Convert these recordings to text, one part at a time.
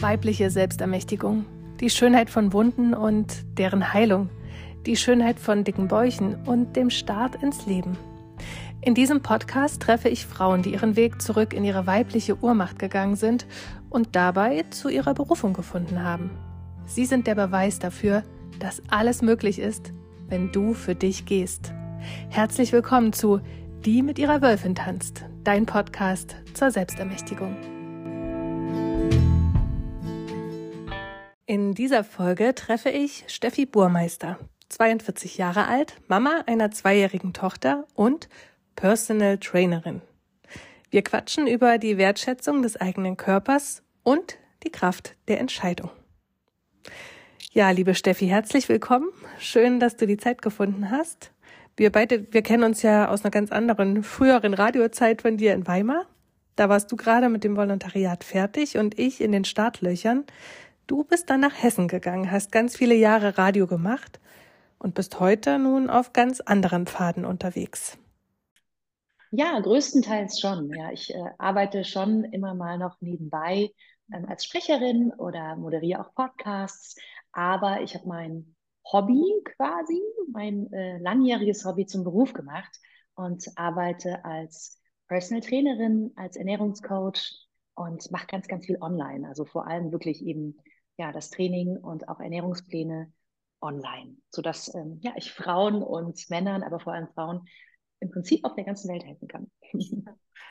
Weibliche Selbstermächtigung, die Schönheit von Wunden und deren Heilung, die Schönheit von dicken Bäuchen und dem Start ins Leben. In diesem Podcast treffe ich Frauen, die ihren Weg zurück in ihre weibliche Urmacht gegangen sind und dabei zu ihrer Berufung gefunden haben. Sie sind der Beweis dafür, dass alles möglich ist, wenn du für dich gehst. Herzlich willkommen zu Die mit ihrer Wölfin tanzt, dein Podcast zur Selbstermächtigung. In dieser Folge treffe ich Steffi Burmeister, 42 Jahre alt, Mama einer zweijährigen Tochter und Personal Trainerin. Wir quatschen über die Wertschätzung des eigenen Körpers und die Kraft der Entscheidung. Ja, liebe Steffi, herzlich willkommen. Schön, dass du die Zeit gefunden hast. Wir beide, wir kennen uns ja aus einer ganz anderen, früheren Radiozeit von dir in Weimar. Da warst du gerade mit dem Volontariat fertig und ich in den Startlöchern. Du bist dann nach Hessen gegangen, hast ganz viele Jahre Radio gemacht und bist heute nun auf ganz anderen Pfaden unterwegs. Ja, größtenteils schon. Ja, ich äh, arbeite schon immer mal noch nebenbei ähm, als Sprecherin oder moderiere auch Podcasts. Aber ich habe mein Hobby quasi, mein äh, langjähriges Hobby zum Beruf gemacht und arbeite als Personal Trainerin, als Ernährungscoach und mache ganz, ganz viel online. Also vor allem wirklich eben ja, das Training und auch Ernährungspläne online, sodass ähm, ja, ich Frauen und Männern, aber vor allem Frauen im Prinzip auf der ganzen Welt helfen kann.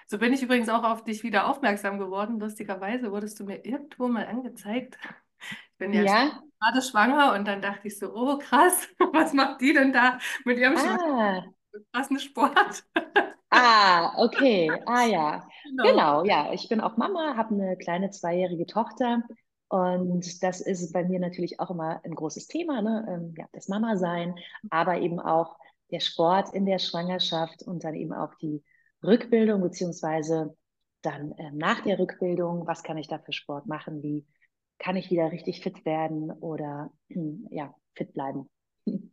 So bin ich übrigens auch auf dich wieder aufmerksam geworden. Lustigerweise wurdest du mir irgendwo mal angezeigt. Ich bin ja, ja. gerade schwanger und dann dachte ich so, oh krass, was macht die denn da mit ihrem ah. krassen Sport? Ah, okay. Ah ja. Genau. genau, ja. Ich bin auch Mama, habe eine kleine zweijährige Tochter und das ist bei mir natürlich auch immer ein großes Thema, ne? Ähm, ja, das Mama-Sein, aber eben auch der Sport in der Schwangerschaft und dann eben auch die Rückbildung, beziehungsweise dann ähm, nach der Rückbildung, was kann ich da für Sport machen, wie kann ich wieder richtig fit werden oder ja, fit bleiben.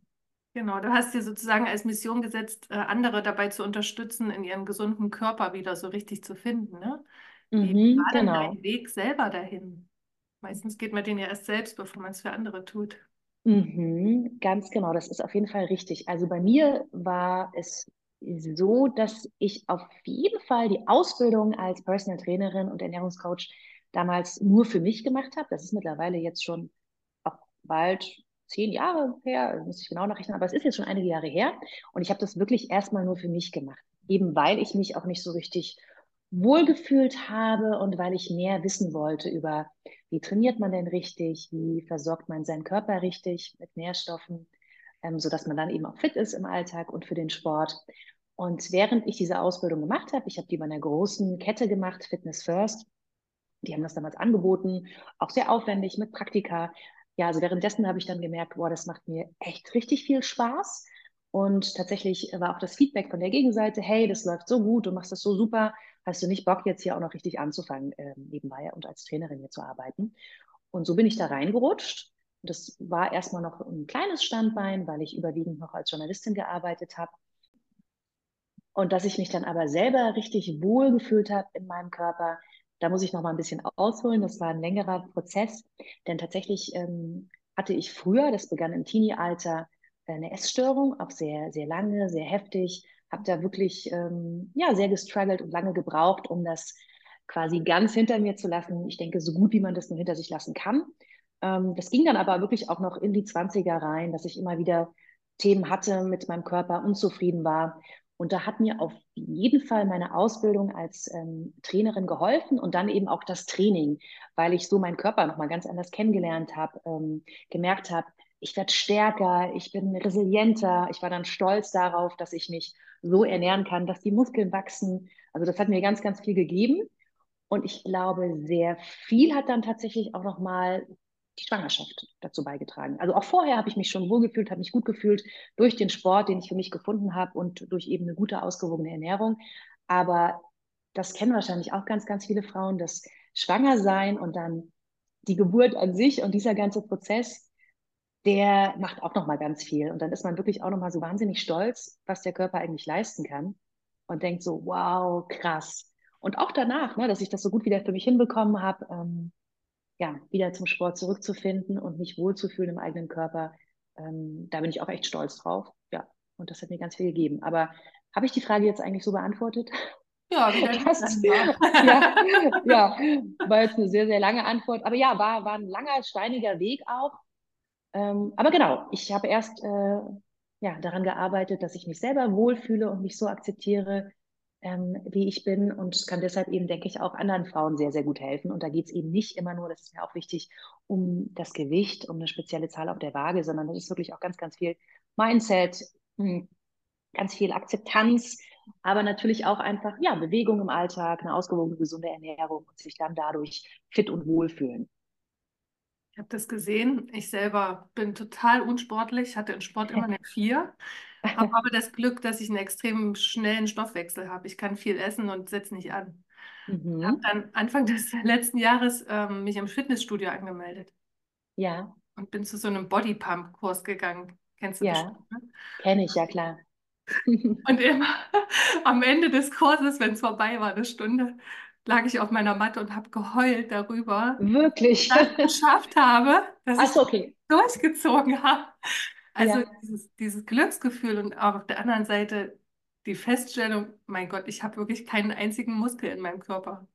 Genau, du hast dir sozusagen als Mission gesetzt, äh, andere dabei zu unterstützen, in ihren gesunden Körper wieder so richtig zu finden. Ne? Wie mhm, war denn genau. dein Weg selber dahin? Meistens geht man den ja erst selbst, bevor man es für andere tut. Mhm, ganz genau, das ist auf jeden Fall richtig. Also bei mir war es so, dass ich auf jeden Fall die Ausbildung als Personal Trainerin und Ernährungscoach damals nur für mich gemacht habe. Das ist mittlerweile jetzt schon auch bald zehn Jahre her, muss ich genau nachrechnen, aber es ist jetzt schon einige Jahre her. Und ich habe das wirklich erstmal nur für mich gemacht, eben weil ich mich auch nicht so richtig wohlgefühlt habe und weil ich mehr wissen wollte über, wie trainiert man denn richtig, wie versorgt man seinen Körper richtig mit Nährstoffen, ähm, sodass man dann eben auch fit ist im Alltag und für den Sport. Und während ich diese Ausbildung gemacht habe, ich habe die bei einer großen Kette gemacht, Fitness First, die haben das damals angeboten, auch sehr aufwendig mit Praktika. Ja, also währenddessen habe ich dann gemerkt, boah, das macht mir echt richtig viel Spaß. Und tatsächlich war auch das Feedback von der Gegenseite, hey, das läuft so gut, du machst das so super, hast du nicht Bock, jetzt hier auch noch richtig anzufangen, äh, nebenbei und als Trainerin hier zu arbeiten? Und so bin ich da reingerutscht. Das war erstmal noch ein kleines Standbein, weil ich überwiegend noch als Journalistin gearbeitet habe. Und dass ich mich dann aber selber richtig wohl gefühlt habe in meinem Körper, da muss ich noch mal ein bisschen ausholen. Das war ein längerer Prozess, denn tatsächlich ähm, hatte ich früher, das begann im Teenie-Alter, eine Essstörung, auch sehr, sehr lange, sehr heftig. Habe da wirklich ähm, ja, sehr gestruggelt und lange gebraucht, um das quasi ganz hinter mir zu lassen. Ich denke, so gut wie man das nur hinter sich lassen kann. Ähm, das ging dann aber wirklich auch noch in die 20er rein, dass ich immer wieder Themen hatte mit meinem Körper, unzufrieden war. Und da hat mir auf jeden Fall meine Ausbildung als ähm, Trainerin geholfen und dann eben auch das Training, weil ich so meinen Körper nochmal ganz anders kennengelernt habe, ähm, gemerkt habe, ich werde stärker, ich bin resilienter. Ich war dann stolz darauf, dass ich mich so ernähren kann, dass die Muskeln wachsen. Also das hat mir ganz, ganz viel gegeben. Und ich glaube, sehr viel hat dann tatsächlich auch nochmal die Schwangerschaft dazu beigetragen. Also auch vorher habe ich mich schon wohlgefühlt, habe mich gut gefühlt durch den Sport, den ich für mich gefunden habe und durch eben eine gute, ausgewogene Ernährung. Aber das kennen wahrscheinlich auch ganz, ganz viele Frauen, das Schwangersein und dann die Geburt an sich und dieser ganze Prozess, der macht auch noch mal ganz viel. Und dann ist man wirklich auch noch mal so wahnsinnig stolz, was der Körper eigentlich leisten kann und denkt so, wow, krass. Und auch danach, ne, dass ich das so gut wieder für mich hinbekommen habe, ähm, ja, wieder zum Sport zurückzufinden und mich wohlzufühlen im eigenen Körper, ähm, da bin ich auch echt stolz drauf. Ja, und das hat mir ganz viel gegeben. Aber habe ich die Frage jetzt eigentlich so beantwortet? Ja, das, ja, ja, war jetzt eine sehr, sehr lange Antwort. Aber ja, war, war ein langer, steiniger Weg auch. Ähm, aber genau, ich habe erst äh, ja, daran gearbeitet, dass ich mich selber wohlfühle und mich so akzeptiere, ähm, wie ich bin und kann deshalb eben, denke ich, auch anderen Frauen sehr, sehr gut helfen. Und da geht es eben nicht immer nur, das ist mir auch wichtig, um das Gewicht, um eine spezielle Zahl auf der Waage, sondern das ist wirklich auch ganz, ganz viel Mindset, hm, ganz viel Akzeptanz, aber natürlich auch einfach, ja, Bewegung im Alltag, eine ausgewogene, gesunde Ernährung und sich dann dadurch fit und wohl fühlen. Ich habe das gesehen. Ich selber bin total unsportlich, hatte im Sport immer eine Vier, habe aber das Glück, dass ich einen extrem schnellen Stoffwechsel habe. Ich kann viel essen und setze nicht an. Mhm. Habe dann Anfang des letzten Jahres ähm, mich im Fitnessstudio angemeldet. Ja. Und bin zu so einem Bodypump-Kurs gegangen. Kennst du ja. bestimmt? Ne? Kenne ich, ja klar. Und immer am Ende des Kurses, wenn es vorbei war, eine Stunde, lag ich auf meiner Matte und habe geheult darüber, Wirklich? dass ich geschafft habe, dass Ach, okay. ich durchgezogen habe. Also ja. dieses, dieses Glücksgefühl und auf der anderen Seite die Feststellung, mein Gott, ich habe wirklich keinen einzigen Muskel in meinem Körper.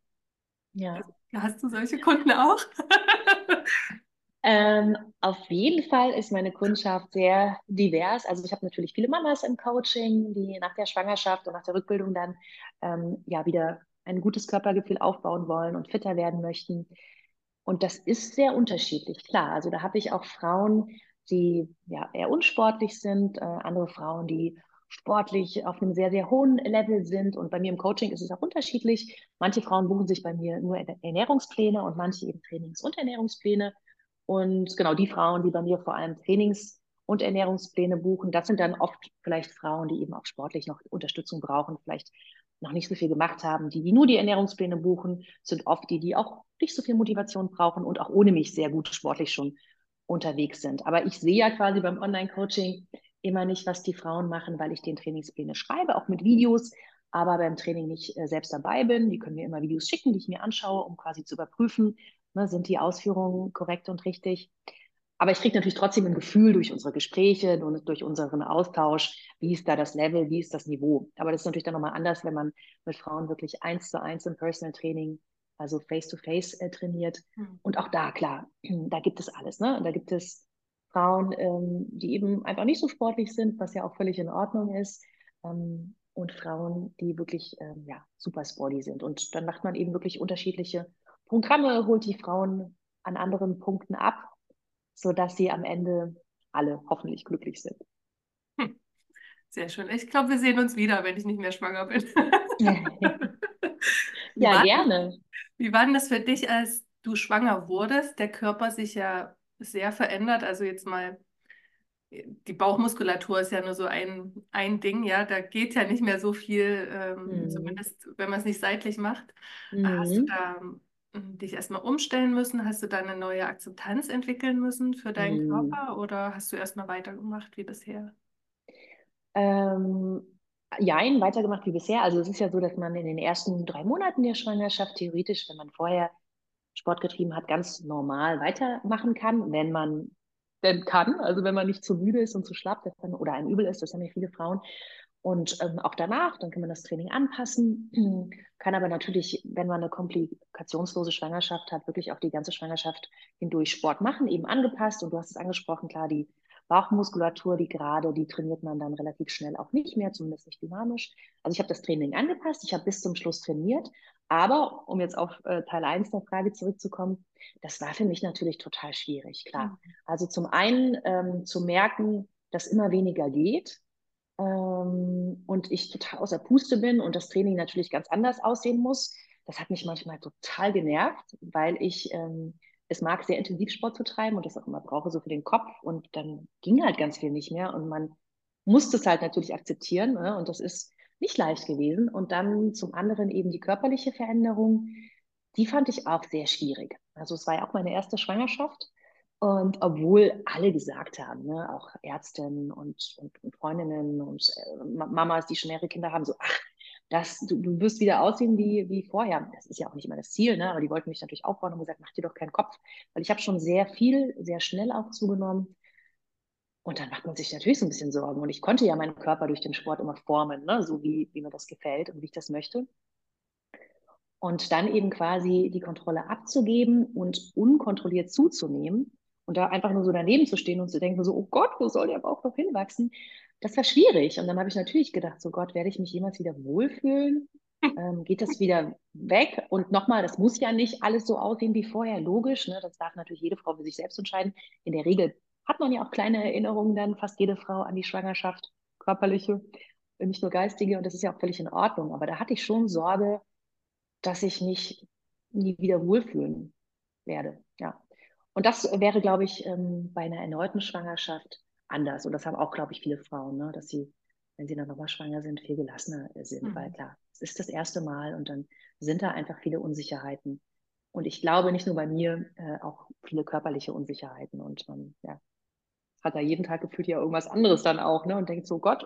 Ja. Also, hast du solche Kunden auch? Ähm, auf jeden Fall ist meine Kundschaft sehr divers. Also ich habe natürlich viele Mamas im Coaching, die nach der Schwangerschaft und nach der Rückbildung dann ähm, ja wieder ein gutes Körpergefühl aufbauen wollen und fitter werden möchten. Und das ist sehr unterschiedlich, klar. Also da habe ich auch Frauen, die ja eher unsportlich sind, äh, andere Frauen, die sportlich auf einem sehr, sehr hohen Level sind. Und bei mir im Coaching ist es auch unterschiedlich. Manche Frauen buchen sich bei mir nur Ernährungspläne und manche eben Trainings- und Ernährungspläne. Und genau die Frauen, die bei mir vor allem Trainings- und Ernährungspläne buchen, das sind dann oft vielleicht Frauen, die eben auch sportlich noch Unterstützung brauchen, vielleicht noch nicht so viel gemacht haben. Die, die nur die Ernährungspläne buchen, sind oft die, die auch nicht so viel Motivation brauchen und auch ohne mich sehr gut sportlich schon unterwegs sind. Aber ich sehe ja quasi beim Online-Coaching immer nicht, was die Frauen machen, weil ich den Trainingspläne schreibe, auch mit Videos, aber beim Training nicht äh, selbst dabei bin. Die können mir immer Videos schicken, die ich mir anschaue, um quasi zu überprüfen, Ne, sind die Ausführungen korrekt und richtig? Aber ich kriege natürlich trotzdem ein Gefühl durch unsere Gespräche und durch unseren Austausch, wie ist da das Level, wie ist das Niveau. Aber das ist natürlich dann nochmal anders, wenn man mit Frauen wirklich eins zu eins im Personal Training, also face-to-face -face, äh, trainiert. Mhm. Und auch da, klar, da gibt es alles. Ne? Da gibt es Frauen, ähm, die eben einfach nicht so sportlich sind, was ja auch völlig in Ordnung ist. Ähm, und Frauen, die wirklich ähm, ja, super sporty sind. Und dann macht man eben wirklich unterschiedliche Programme holt die Frauen an anderen Punkten ab, sodass sie am Ende alle hoffentlich glücklich sind. Hm. Sehr schön. Ich glaube, wir sehen uns wieder, wenn ich nicht mehr schwanger bin. ja, war, gerne. Wie war denn das für dich, als du schwanger wurdest? Der Körper sich ja sehr verändert. Also jetzt mal, die Bauchmuskulatur ist ja nur so ein, ein Ding, ja. Da geht ja nicht mehr so viel, ähm, mhm. zumindest wenn man es nicht seitlich macht. Mhm. Hast du da dich erstmal umstellen müssen? Hast du da eine neue Akzeptanz entwickeln müssen für deinen mhm. Körper oder hast du erstmal weitergemacht wie bisher? Ähm, jein, weitergemacht wie bisher. Also es ist ja so, dass man in den ersten drei Monaten der Schwangerschaft theoretisch, wenn man vorher Sport getrieben hat, ganz normal weitermachen kann, wenn man denn kann. Also wenn man nicht zu müde ist und zu schlapp oder ein Übel ist, das haben ja viele Frauen. Und ähm, auch danach, dann kann man das Training anpassen, kann aber natürlich, wenn man eine komplikationslose Schwangerschaft hat, wirklich auch die ganze Schwangerschaft hindurch Sport machen, eben angepasst. Und du hast es angesprochen, klar, die Bauchmuskulatur, die gerade, die trainiert man dann relativ schnell auch nicht mehr, zumindest nicht dynamisch. Also ich habe das Training angepasst, ich habe bis zum Schluss trainiert, aber um jetzt auf äh, Teil 1 der Frage zurückzukommen, das war für mich natürlich total schwierig, klar. Mhm. Also zum einen ähm, zu merken, dass immer weniger geht, ähm, und ich total außer Puste bin und das Training natürlich ganz anders aussehen muss. Das hat mich manchmal total genervt, weil ich ähm, es mag, sehr intensiv Sport zu treiben und das auch immer brauche, so für den Kopf. Und dann ging halt ganz viel nicht mehr und man musste es halt natürlich akzeptieren. Ne? Und das ist nicht leicht gewesen. Und dann zum anderen eben die körperliche Veränderung, die fand ich auch sehr schwierig. Also es war ja auch meine erste Schwangerschaft. Und obwohl alle gesagt haben, ne, auch Ärztinnen und, und, und Freundinnen und äh, Mamas, die schon mehrere Kinder haben, so, ach, dass du, du wirst wieder aussehen wie, wie vorher. Das ist ja auch nicht immer das Ziel, ne? aber die wollten mich natürlich aufbauen und gesagt, mach dir doch keinen Kopf, weil ich habe schon sehr viel, sehr schnell auch zugenommen. Und dann macht man sich natürlich so ein bisschen Sorgen. Und ich konnte ja meinen Körper durch den Sport immer formen, ne? so wie, wie mir das gefällt und wie ich das möchte. Und dann eben quasi die Kontrolle abzugeben und unkontrolliert zuzunehmen und da einfach nur so daneben zu stehen und zu denken, so, oh Gott, wo soll der Bauch noch hinwachsen? das war schwierig. Und dann habe ich natürlich gedacht, so Gott, werde ich mich jemals wieder wohlfühlen? Ähm, geht das wieder weg? Und nochmal, das muss ja nicht alles so aussehen wie vorher, logisch. Ne? Das darf natürlich jede Frau für sich selbst entscheiden. In der Regel hat man ja auch kleine Erinnerungen dann, fast jede Frau an die Schwangerschaft, körperliche, nicht nur geistige. Und das ist ja auch völlig in Ordnung. Aber da hatte ich schon Sorge, dass ich mich nie wieder wohlfühlen werde. Und das wäre, glaube ich, ähm, bei einer erneuten Schwangerschaft anders. Und das haben auch, glaube ich, viele Frauen, ne? dass sie, wenn sie dann nochmal schwanger sind, viel gelassener sind. Mhm. Weil klar, es ist das erste Mal und dann sind da einfach viele Unsicherheiten. Und ich glaube, nicht nur bei mir, äh, auch viele körperliche Unsicherheiten. Und man ja, hat da jeden Tag gefühlt ja irgendwas anderes dann auch, ne? Und denkt so, Gott,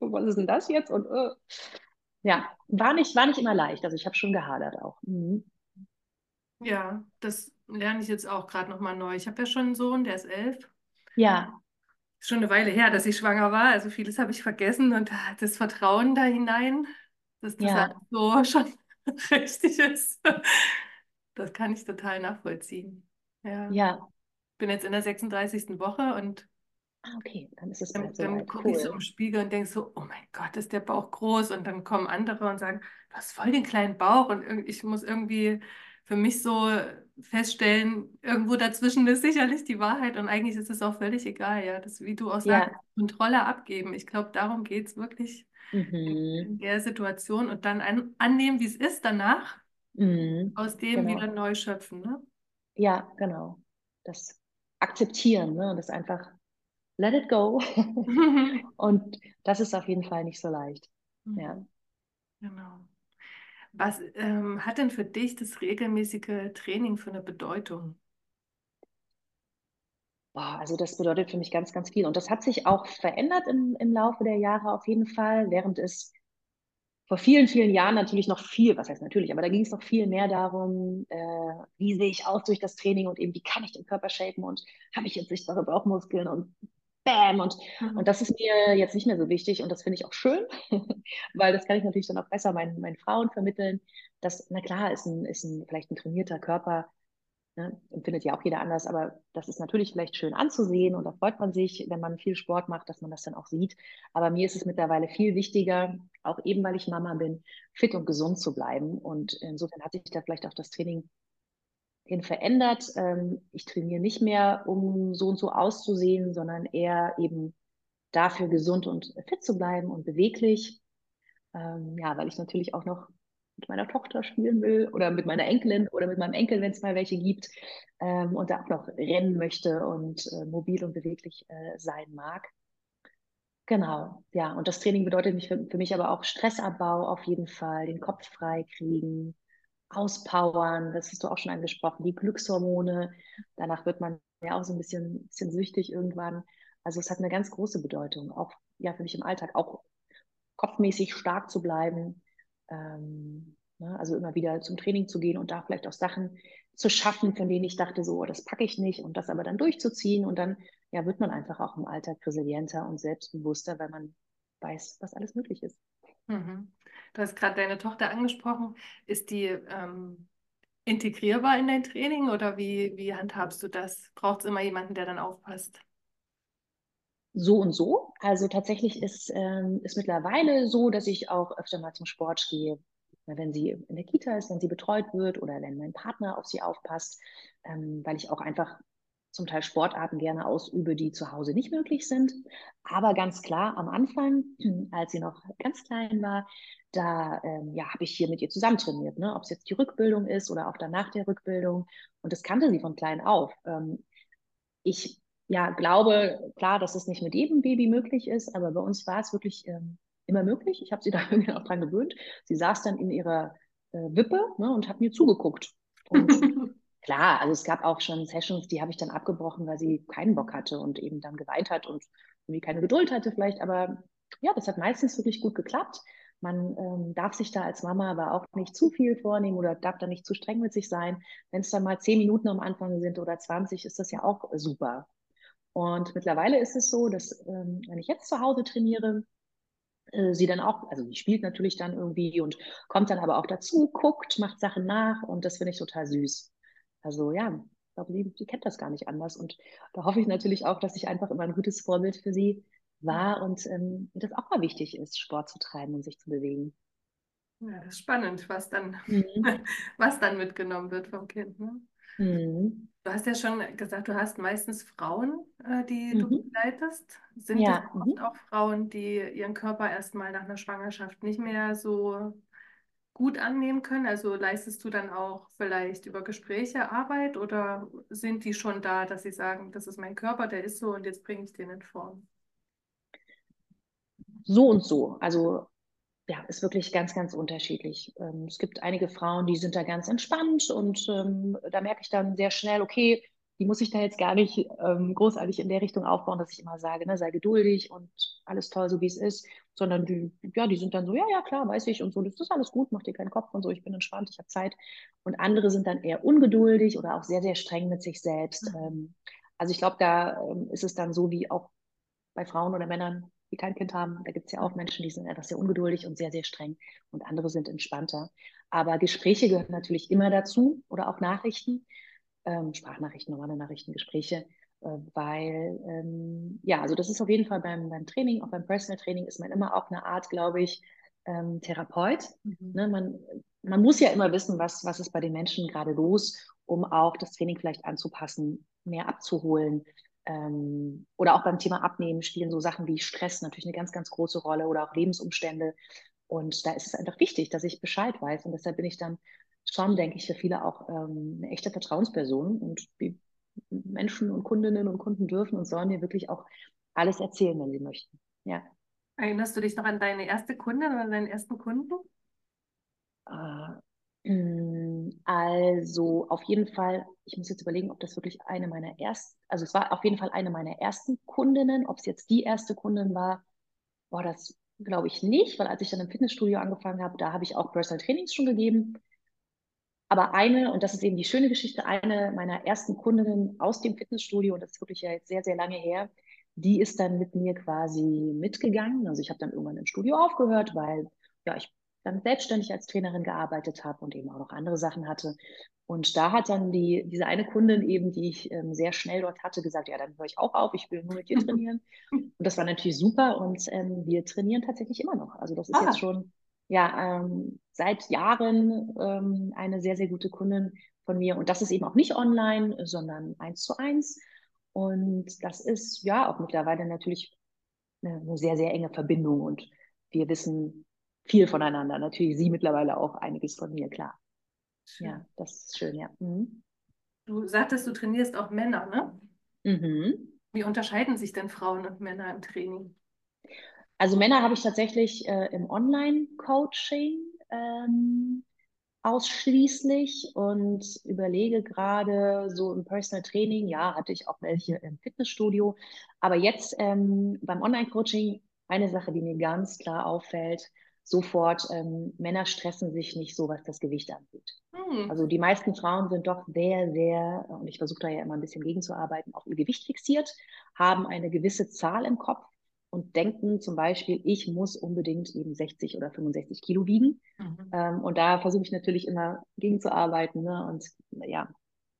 was ist denn das jetzt? Und äh, ja, war nicht, war nicht immer leicht. Also ich habe schon gehadert auch. Mhm. Ja, das lerne ich jetzt auch gerade nochmal neu. Ich habe ja schon einen Sohn, der ist elf. Ja schon eine Weile her, dass ich schwanger war. Also vieles habe ich vergessen und das Vertrauen da hinein, dass das ja. so schon richtig ist, das kann ich total nachvollziehen. Ja. ja. Bin jetzt in der 36. Woche und Ah, okay, dann ist es dann, dann gucke cool. ich so im Spiegel und denke so, oh mein Gott, ist der Bauch groß. Und dann kommen andere und sagen, du hast voll den kleinen Bauch und ich muss irgendwie für mich so feststellen, irgendwo dazwischen ist sicherlich die Wahrheit und eigentlich ist es auch völlig egal, ja. Das, wie du auch sagst, ja. Kontrolle abgeben. Ich glaube, darum geht es wirklich mhm. in der Situation und dann an, annehmen, wie es ist danach, mhm. aus dem genau. wieder neu schöpfen. Ne? Ja, genau. Das akzeptieren, ne? das einfach let it go. und das ist auf jeden Fall nicht so leicht. Mhm. Ja. Genau. Was ähm, hat denn für dich das regelmäßige Training für eine Bedeutung? Boah, also das bedeutet für mich ganz, ganz viel. Und das hat sich auch verändert im, im Laufe der Jahre auf jeden Fall, während es vor vielen, vielen Jahren natürlich noch viel, was heißt natürlich, aber da ging es noch viel mehr darum, äh, wie sehe ich aus durch das Training und eben wie kann ich den Körper shapen und habe ich jetzt sichtbare Bauchmuskeln und Bam. Und, mhm. und das ist mir jetzt nicht mehr so wichtig und das finde ich auch schön, weil das kann ich natürlich dann auch besser meinen, meinen Frauen vermitteln. dass, na klar, ist ein, ist ein vielleicht ein trainierter Körper, ne, empfindet ja auch jeder anders, aber das ist natürlich vielleicht schön anzusehen und da freut man sich, wenn man viel Sport macht, dass man das dann auch sieht. Aber mir ist es mittlerweile viel wichtiger, auch eben weil ich Mama bin, fit und gesund zu bleiben. Und insofern hat sich da vielleicht auch das Training hin verändert. Ähm, ich trainiere nicht mehr, um so und so auszusehen, sondern eher eben dafür gesund und fit zu bleiben und beweglich. Ähm, ja, weil ich natürlich auch noch mit meiner Tochter spielen will oder mit meiner Enkelin oder mit meinem Enkel, wenn es mal welche gibt ähm, und da auch noch rennen möchte und äh, mobil und beweglich äh, sein mag. Genau, ja. Und das Training bedeutet für, für mich aber auch Stressabbau auf jeden Fall, den Kopf frei kriegen, auspowern, das hast du auch schon angesprochen, die Glückshormone. Danach wird man ja auch so ein bisschen, bisschen süchtig irgendwann. Also es hat eine ganz große Bedeutung, auch ja für mich im Alltag, auch kopfmäßig stark zu bleiben. Ähm, ne? Also immer wieder zum Training zu gehen und da vielleicht auch Sachen zu schaffen, von denen ich dachte, so, oh, das packe ich nicht und das aber dann durchzuziehen und dann ja, wird man einfach auch im Alltag resilienter und selbstbewusster, weil man weiß, was alles möglich ist. Mhm. Du hast gerade deine Tochter angesprochen. Ist die ähm, integrierbar in dein Training oder wie, wie handhabst du das? Braucht es immer jemanden, der dann aufpasst? So und so. Also tatsächlich ist ähm, mittlerweile so, dass ich auch öfter mal zum Sport gehe, wenn sie in der Kita ist, wenn sie betreut wird oder wenn mein Partner auf sie aufpasst, ähm, weil ich auch einfach zum Teil Sportarten gerne ausübe, die zu Hause nicht möglich sind. Aber ganz klar, am Anfang, als sie noch ganz klein war, da ähm, ja, habe ich hier mit ihr zusammen trainiert, ne? ob es jetzt die Rückbildung ist oder auch danach der Rückbildung. Und das kannte sie von klein auf. Ähm, ich ja, glaube, klar, dass es nicht mit jedem Baby möglich ist, aber bei uns war es wirklich ähm, immer möglich. Ich habe sie da irgendwie auch dran gewöhnt. Sie saß dann in ihrer äh, Wippe ne, und hat mir zugeguckt. Und klar, also es gab auch schon Sessions, die habe ich dann abgebrochen, weil sie keinen Bock hatte und eben dann geweint hat und irgendwie keine Geduld hatte vielleicht. Aber ja, das hat meistens wirklich gut geklappt. Man ähm, darf sich da als Mama aber auch nicht zu viel vornehmen oder darf da nicht zu streng mit sich sein. Wenn es dann mal zehn Minuten am Anfang sind oder 20, ist das ja auch super. Und mittlerweile ist es so, dass ähm, wenn ich jetzt zu Hause trainiere, äh, sie dann auch, also die spielt natürlich dann irgendwie und kommt dann aber auch dazu, guckt, macht Sachen nach und das finde ich total süß. Also ja, ich glaube, sie, sie kennt das gar nicht anders und da hoffe ich natürlich auch, dass ich einfach immer ein gutes Vorbild für sie war und ähm, das auch mal wichtig ist, Sport zu treiben und sich zu bewegen. Ja, das ist spannend, was dann, mhm. was dann mitgenommen wird vom Kind. Ne? Mhm. Du hast ja schon gesagt, du hast meistens Frauen, äh, die mhm. du begleitest. Sind ja. das oft mhm. auch Frauen, die ihren Körper erstmal nach einer Schwangerschaft nicht mehr so gut annehmen können? Also leistest du dann auch vielleicht über Gespräche Arbeit oder sind die schon da, dass sie sagen, das ist mein Körper, der ist so und jetzt bringe ich den in Form? so und so. Also ja, ist wirklich ganz, ganz unterschiedlich. Ähm, es gibt einige Frauen, die sind da ganz entspannt und ähm, da merke ich dann sehr schnell, okay, die muss ich da jetzt gar nicht ähm, großartig in der Richtung aufbauen, dass ich immer sage, ne, sei geduldig und alles toll, so wie es ist, sondern die, ja, die sind dann so, ja, ja, klar, weiß ich und so, das ist alles gut, mach dir keinen Kopf und so, ich bin entspannt, ich habe Zeit. Und andere sind dann eher ungeduldig oder auch sehr, sehr streng mit sich selbst. Mhm. Ähm, also ich glaube, da ähm, ist es dann so wie auch bei Frauen oder Männern, die kein Kind haben. Da gibt es ja auch Menschen, die sind etwas sehr ungeduldig und sehr, sehr streng und andere sind entspannter. Aber Gespräche gehören natürlich immer dazu oder auch Nachrichten, ähm, Sprachnachrichten, normale Nachrichten, Gespräche, weil, ähm, ja, also das ist auf jeden Fall beim, beim Training, auch beim Personal Training ist man immer auch eine Art, glaube ich, ähm, Therapeut. Mhm. Ne, man, man muss ja immer wissen, was, was ist bei den Menschen gerade los, um auch das Training vielleicht anzupassen, mehr abzuholen, ähm, oder auch beim Thema Abnehmen spielen so Sachen wie Stress natürlich eine ganz, ganz große Rolle oder auch Lebensumstände. Und da ist es einfach wichtig, dass ich Bescheid weiß. Und deshalb bin ich dann schon, denke ich, für viele auch ähm, eine echte Vertrauensperson. Und die Menschen und Kundinnen und Kunden dürfen und sollen mir wirklich auch alles erzählen, wenn sie möchten. Ja. Erinnerst du dich noch an deine erste Kundin oder deinen ersten Kunden? Äh, Mm, also auf jeden Fall, ich muss jetzt überlegen, ob das wirklich eine meiner ersten, also es war auf jeden Fall eine meiner ersten Kundinnen. Ob es jetzt die erste Kundin war, war das glaube ich nicht, weil als ich dann im Fitnessstudio angefangen habe, da habe ich auch Personal Trainings schon gegeben. Aber eine, und das ist eben die schöne Geschichte, eine meiner ersten Kundinnen aus dem Fitnessstudio, und das ist wirklich ja jetzt sehr, sehr lange her, die ist dann mit mir quasi mitgegangen. Also ich habe dann irgendwann im Studio aufgehört, weil ja, ich dann selbstständig als Trainerin gearbeitet habe und eben auch noch andere Sachen hatte. Und da hat dann die, diese eine Kundin eben, die ich ähm, sehr schnell dort hatte, gesagt, ja, dann höre ich auch auf, ich will nur mit dir trainieren. Und das war natürlich super und ähm, wir trainieren tatsächlich immer noch. Also das ist ah. jetzt schon ja ähm, seit Jahren ähm, eine sehr, sehr gute Kundin von mir. Und das ist eben auch nicht online, sondern eins zu eins. Und das ist ja auch mittlerweile natürlich eine, sehr, sehr enge Verbindung. Und wir wissen, viel voneinander. Natürlich sie mittlerweile auch einiges von mir, klar. Schön. Ja, das ist schön, ja. Mhm. Du sagtest, du trainierst auch Männer, ne? Mhm. Wie unterscheiden sich denn Frauen und Männer im Training? Also Männer habe ich tatsächlich äh, im Online-Coaching ähm, ausschließlich und überlege gerade so im Personal Training, ja, hatte ich auch welche im Fitnessstudio, aber jetzt ähm, beim Online-Coaching eine Sache, die mir ganz klar auffällt, sofort, ähm, Männer stressen sich nicht so, was das Gewicht angeht. Hm. Also die meisten Frauen sind doch sehr, sehr, und ich versuche da ja immer ein bisschen gegenzuarbeiten, auf ihr Gewicht fixiert, haben eine gewisse Zahl im Kopf und denken zum Beispiel, ich muss unbedingt eben 60 oder 65 Kilo wiegen. Mhm. Ähm, und da versuche ich natürlich immer gegenzuarbeiten ne? und ja,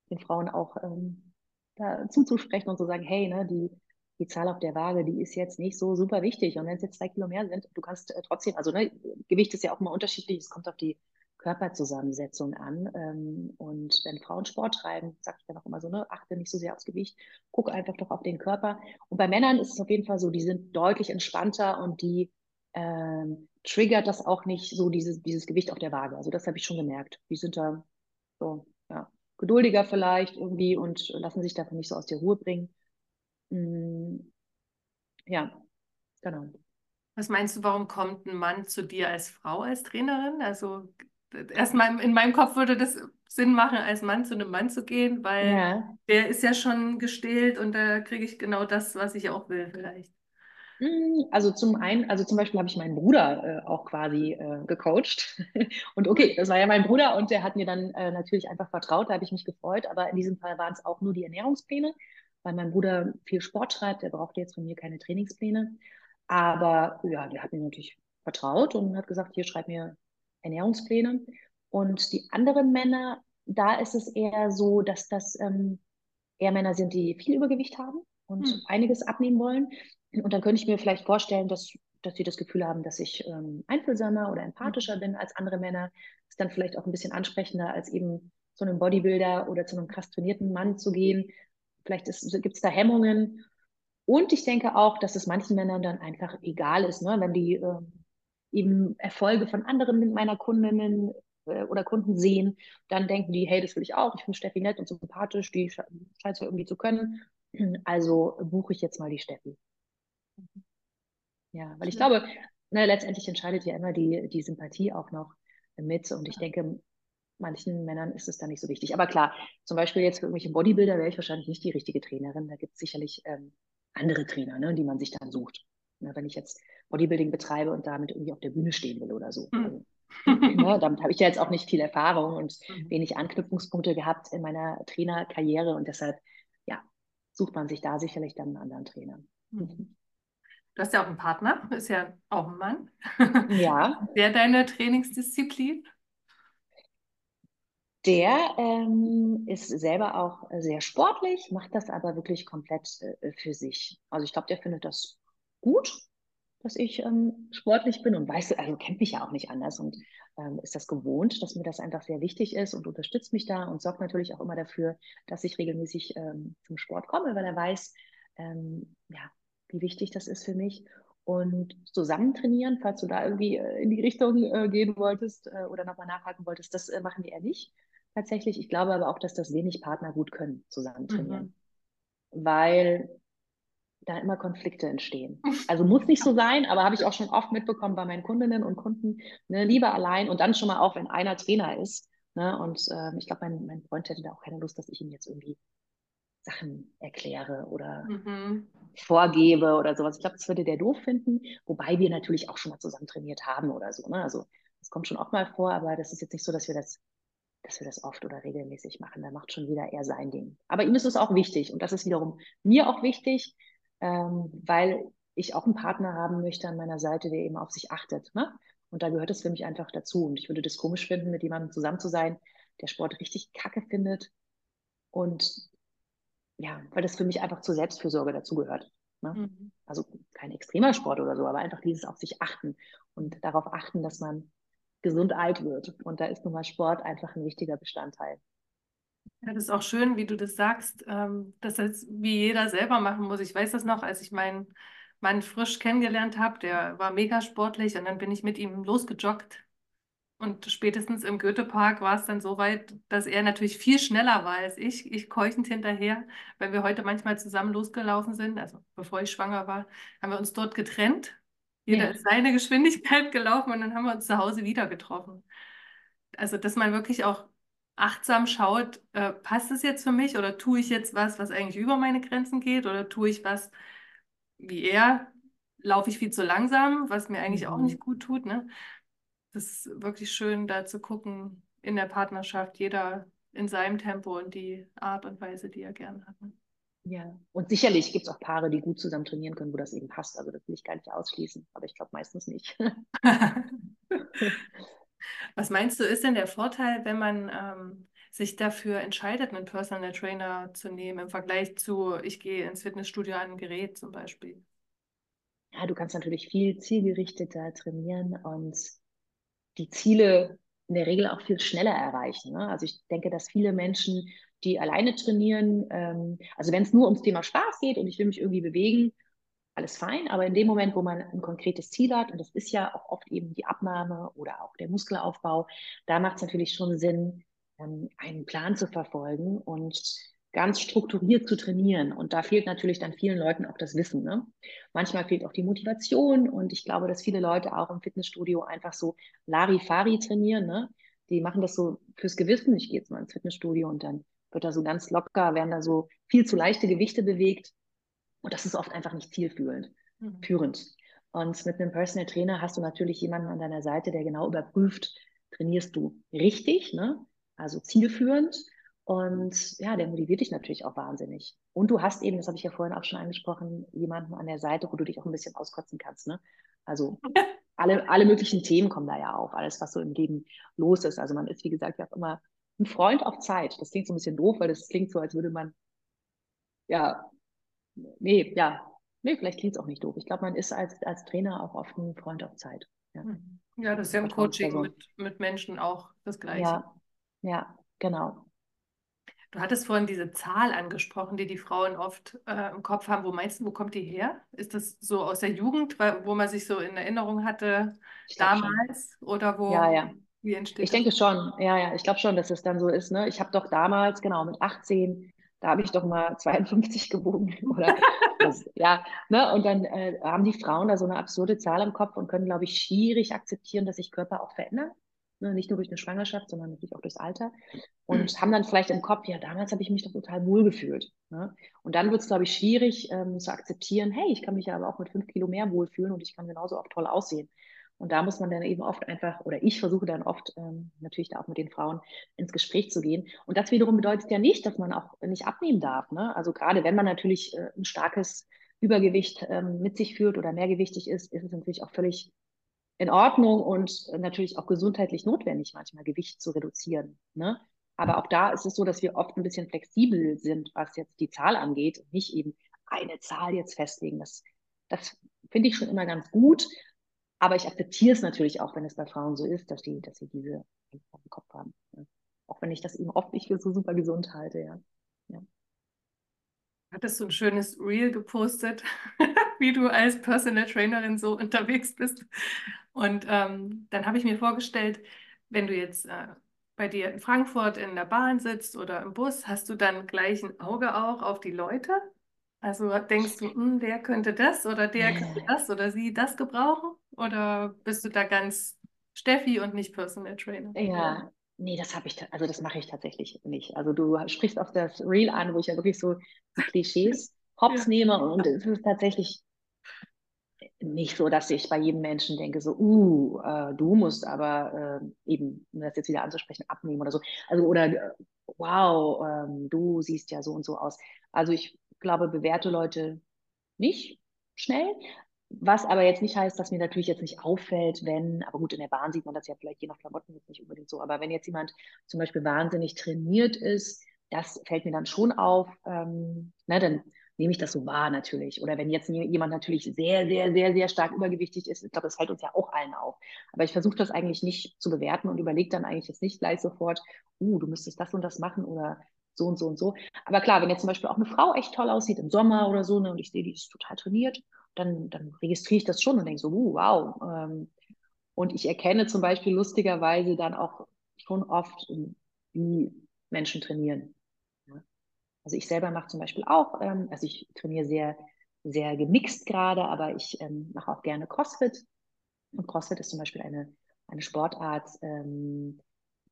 den Frauen auch ähm, da zuzusprechen und zu sagen, hey, ne, die die Zahl auf der Waage, die ist jetzt nicht so super wichtig. Und wenn es jetzt zwei Kilo mehr sind, du kannst äh, trotzdem, also ne, Gewicht ist ja auch immer unterschiedlich, es kommt auf die Körperzusammensetzung an. Ähm, und wenn Frauen Sport treiben, sage ich dann auch immer so, ne, achte nicht so sehr aufs Gewicht, guck einfach doch auf den Körper. Und bei Männern ist es auf jeden Fall so, die sind deutlich entspannter und die ähm, triggert das auch nicht so dieses, dieses Gewicht auf der Waage. Also das habe ich schon gemerkt. Die sind da so, ja, geduldiger vielleicht irgendwie und lassen sich davon nicht so aus der Ruhe bringen. Mm, ja, genau. Was meinst du, warum kommt ein Mann zu dir als Frau, als Trainerin? Also erstmal in meinem Kopf würde das Sinn machen, als Mann zu einem Mann zu gehen, weil ja. der ist ja schon gestillt und da kriege ich genau das, was ich auch will, vielleicht. Hm, also zum einen, also zum Beispiel habe ich meinen Bruder äh, auch quasi äh, gecoacht. und okay, das war ja mein Bruder und der hat mir dann äh, natürlich einfach vertraut, da habe ich mich gefreut. Aber in diesem Fall waren es auch nur die Ernährungspläne, weil mein Bruder viel Sport schreibt, der brauchte jetzt von mir keine Trainingspläne. Aber ja, der hat mir natürlich vertraut und hat gesagt, hier schreib mir Ernährungspläne. Und die anderen Männer, da ist es eher so, dass das ähm, eher Männer sind, die viel Übergewicht haben und hm. einiges abnehmen wollen. Und dann könnte ich mir vielleicht vorstellen, dass, dass sie das Gefühl haben, dass ich ähm, einfühlsamer oder empathischer bin als andere Männer. Ist dann vielleicht auch ein bisschen ansprechender, als eben zu einem Bodybuilder oder zu einem krass trainierten Mann zu gehen. Vielleicht gibt es da Hemmungen. Und ich denke auch, dass es manchen Männern dann einfach egal ist, ne? wenn die äh, eben Erfolge von anderen meiner Kundinnen äh, oder Kunden sehen, dann denken die, hey, das will ich auch, ich finde Steffi nett und sympathisch, die scheint es ja irgendwie zu können. Also buche ich jetzt mal die Steffi. Ja, weil ich glaube, ne, letztendlich entscheidet ja immer die, die Sympathie auch noch mit. Und ich denke, manchen Männern ist es dann nicht so wichtig. Aber klar, zum Beispiel jetzt für irgendwelche Bodybuilder wäre ich wahrscheinlich nicht die richtige Trainerin. Da gibt es sicherlich ähm, andere Trainer, ne, die man sich dann sucht. Na, wenn ich jetzt Bodybuilding betreibe und damit irgendwie auf der Bühne stehen will oder so. Mhm. Also, ne, damit habe ich ja jetzt auch nicht viel Erfahrung und mhm. wenig Anknüpfungspunkte gehabt in meiner Trainerkarriere und deshalb, ja, sucht man sich da sicherlich dann einen anderen Trainer. Mhm. Du hast ja auch einen Partner, ist ja auch ein Mann. Ja. Wer deine Trainingsdisziplin? Der ähm, ist selber auch sehr sportlich, macht das aber wirklich komplett äh, für sich. Also ich glaube, der findet das gut, dass ich ähm, sportlich bin und weiß, also kennt mich ja auch nicht anders und ähm, ist das gewohnt, dass mir das einfach sehr wichtig ist und unterstützt mich da und sorgt natürlich auch immer dafür, dass ich regelmäßig ähm, zum Sport komme, weil er weiß, ähm, ja, wie wichtig das ist für mich. Und zusammen trainieren, falls du da irgendwie äh, in die Richtung äh, gehen wolltest äh, oder nochmal nachhaken wolltest, das äh, machen wir eher nicht tatsächlich. Ich glaube aber auch, dass das wenig Partner gut können, zusammen trainieren. Mhm. Weil da immer Konflikte entstehen. Also muss nicht so sein, aber habe ich auch schon oft mitbekommen bei meinen Kundinnen und Kunden, ne, lieber allein und dann schon mal auch, wenn einer Trainer ist. Ne, und äh, ich glaube, mein, mein Freund hätte da auch keine Lust, dass ich ihm jetzt irgendwie Sachen erkläre oder mhm. vorgebe oder sowas. Ich glaube, das würde der doof finden, wobei wir natürlich auch schon mal zusammen trainiert haben oder so. Ne? Also das kommt schon auch mal vor, aber das ist jetzt nicht so, dass wir das dass wir das oft oder regelmäßig machen. Da macht schon jeder eher sein Ding. Aber ihm ist es auch wichtig und das ist wiederum mir auch wichtig, ähm, weil ich auch einen Partner haben möchte an meiner Seite, der eben auf sich achtet. Ne? Und da gehört es für mich einfach dazu. Und ich würde das komisch finden, mit jemandem zusammen zu sein, der Sport richtig kacke findet. Und ja, weil das für mich einfach zur Selbstfürsorge dazugehört. Ne? Mhm. Also kein extremer Sport oder so, aber einfach dieses auf sich achten und darauf achten, dass man gesund alt wird. Und da ist nun mal Sport einfach ein wichtiger Bestandteil. Ja, das ist auch schön, wie du das sagst, ähm, dass das wie jeder selber machen muss. Ich weiß das noch, als ich meinen Mann frisch kennengelernt habe, der war mega sportlich und dann bin ich mit ihm losgejoggt. Und spätestens im Goethepark war es dann so weit, dass er natürlich viel schneller war als ich, ich keuchend hinterher, weil wir heute manchmal zusammen losgelaufen sind. Also bevor ich schwanger war, haben wir uns dort getrennt jeder ja. ist seine Geschwindigkeit gelaufen und dann haben wir uns zu Hause wieder getroffen. Also, dass man wirklich auch achtsam schaut, äh, passt es jetzt für mich oder tue ich jetzt was, was eigentlich über meine Grenzen geht oder tue ich was wie er, laufe ich viel zu langsam, was mir eigentlich mhm. auch nicht gut tut. Ne? Das ist wirklich schön, da zu gucken in der Partnerschaft, jeder in seinem Tempo und die Art und Weise, die er gern hat. Ne? Ja, und sicherlich gibt es auch Paare, die gut zusammen trainieren können, wo das eben passt. Also das will ich gar nicht ausschließen, aber ich glaube meistens nicht. Was meinst du, ist denn der Vorteil, wenn man ähm, sich dafür entscheidet, einen Personal Trainer zu nehmen, im Vergleich zu, ich gehe ins Fitnessstudio an ein Gerät zum Beispiel? Ja, du kannst natürlich viel zielgerichteter trainieren und die Ziele in der Regel auch viel schneller erreichen. Ne? Also ich denke, dass viele Menschen die alleine trainieren. Ähm, also wenn es nur ums Thema Spaß geht und ich will mich irgendwie bewegen, alles fein. Aber in dem Moment, wo man ein konkretes Ziel hat, und das ist ja auch oft eben die Abnahme oder auch der Muskelaufbau, da macht es natürlich schon Sinn, ähm, einen Plan zu verfolgen und ganz strukturiert zu trainieren. Und da fehlt natürlich dann vielen Leuten auch das Wissen. Ne? Manchmal fehlt auch die Motivation und ich glaube, dass viele Leute auch im Fitnessstudio einfach so Larifari trainieren. Ne? Die machen das so fürs Gewissen. Ich gehe jetzt mal ins Fitnessstudio und dann wird da so ganz locker, werden da so viel zu leichte Gewichte bewegt. Und das ist oft einfach nicht zielführend. mhm. führend. Und mit einem Personal Trainer hast du natürlich jemanden an deiner Seite, der genau überprüft, trainierst du richtig, ne? also zielführend. Und ja, der motiviert dich natürlich auch wahnsinnig. Und du hast eben, das habe ich ja vorhin auch schon angesprochen, jemanden an der Seite, wo du dich auch ein bisschen auskotzen kannst. Ne? Also alle, alle möglichen Themen kommen da ja auf, alles, was so im Leben los ist. Also man ist, wie gesagt, ja auch immer ein Freund auf Zeit. Das klingt so ein bisschen doof, weil das klingt so, als würde man, ja, nee, ja, nee, vielleicht klingt es auch nicht doof. Ich glaube, man ist als, als Trainer auch oft ein Freund auf Zeit. Ja, hm. ja das ist ja im Coaching mit, mit Menschen auch das Gleiche. Ja, ja, genau. Du hattest vorhin diese Zahl angesprochen, die die Frauen oft äh, im Kopf haben. Wo meinst du, wo kommt die her? Ist das so aus der Jugend, wo man sich so in Erinnerung hatte damals? Schon. Oder wo, ja, ja. wie entsteht Ich das? denke schon, ja, ja. Ich glaube schon, dass es dann so ist. Ne? Ich habe doch damals, genau, mit 18, da habe ich doch mal 52 gewogen. Oder das, ja, ne? Und dann äh, haben die Frauen da so eine absurde Zahl im Kopf und können, glaube ich, schwierig akzeptieren, dass sich Körper auch verändern ne, nicht nur durch eine Schwangerschaft, sondern natürlich auch durchs Alter. Und mhm. haben dann vielleicht im Kopf, ja, damals habe ich mich doch total wohl gefühlt. Ne? Und dann wird es, glaube ich, schwierig ähm, zu akzeptieren, hey, ich kann mich ja aber auch mit fünf Kilo mehr wohlfühlen und ich kann genauso auch toll aussehen. Und da muss man dann eben oft einfach, oder ich versuche dann oft ähm, natürlich da auch mit den Frauen ins Gespräch zu gehen. Und das wiederum bedeutet ja nicht, dass man auch nicht abnehmen darf. Ne? Also gerade wenn man natürlich äh, ein starkes Übergewicht ähm, mit sich führt oder mehrgewichtig ist, ist es natürlich auch völlig in Ordnung und natürlich auch gesundheitlich notwendig, manchmal Gewicht zu reduzieren. Ne? Aber auch da ist es so, dass wir oft ein bisschen flexibel sind, was jetzt die Zahl angeht und nicht eben eine Zahl jetzt festlegen. Das, das finde ich schon immer ganz gut. Aber ich akzeptiere es natürlich auch, wenn es bei Frauen so ist, dass sie, dass sie diese im Kopf haben. Ne? Auch wenn ich das eben oft nicht für so super gesund halte, ja. ja. Hattest du ein schönes Reel gepostet, wie du als Personal Trainerin so unterwegs bist. Und ähm, dann habe ich mir vorgestellt, wenn du jetzt äh, bei dir in Frankfurt in der Bahn sitzt oder im Bus, hast du dann gleich ein Auge auch auf die Leute? Also denkst du, hm, der könnte das oder der könnte das oder sie das gebrauchen? Oder bist du da ganz Steffi und nicht Personal Trainer? Ja, nee, das habe ich, also das mache ich tatsächlich nicht. Also du sprichst auf das Real an, wo ich ja wirklich so die Klischees hops ja. nehme und es ist tatsächlich nicht so, dass ich bei jedem Menschen denke, so, uh, äh, du musst aber äh, eben, um das jetzt wieder anzusprechen, abnehmen oder so. Also, oder äh, wow, ähm, du siehst ja so und so aus. Also ich glaube, bewerte Leute nicht schnell. Was aber jetzt nicht heißt, dass mir natürlich jetzt nicht auffällt, wenn, aber gut, in der Bahn sieht man das ja vielleicht je nach Klamotten jetzt nicht unbedingt so, aber wenn jetzt jemand zum Beispiel wahnsinnig trainiert ist, das fällt mir dann schon auf, ähm, ne, dann nehme ich das so wahr natürlich. Oder wenn jetzt jemand natürlich sehr, sehr, sehr, sehr stark übergewichtig ist, ich glaube, das fällt uns ja auch allen auf. Aber ich versuche das eigentlich nicht zu bewerten und überlege dann eigentlich jetzt nicht gleich sofort, uh, du müsstest das und das machen oder so und so und so. Aber klar, wenn jetzt zum Beispiel auch eine Frau echt toll aussieht im Sommer oder so, ne, und ich sehe, die ist total trainiert, dann, dann registriere ich das schon und denke so, uh, wow. Ähm, und ich erkenne zum Beispiel lustigerweise dann auch schon oft, wie Menschen trainieren. Also ich selber mache zum Beispiel auch, ähm, also ich trainiere sehr, sehr gemixt gerade, aber ich ähm, mache auch gerne CrossFit. Und CrossFit ist zum Beispiel eine, eine Sportart, ähm,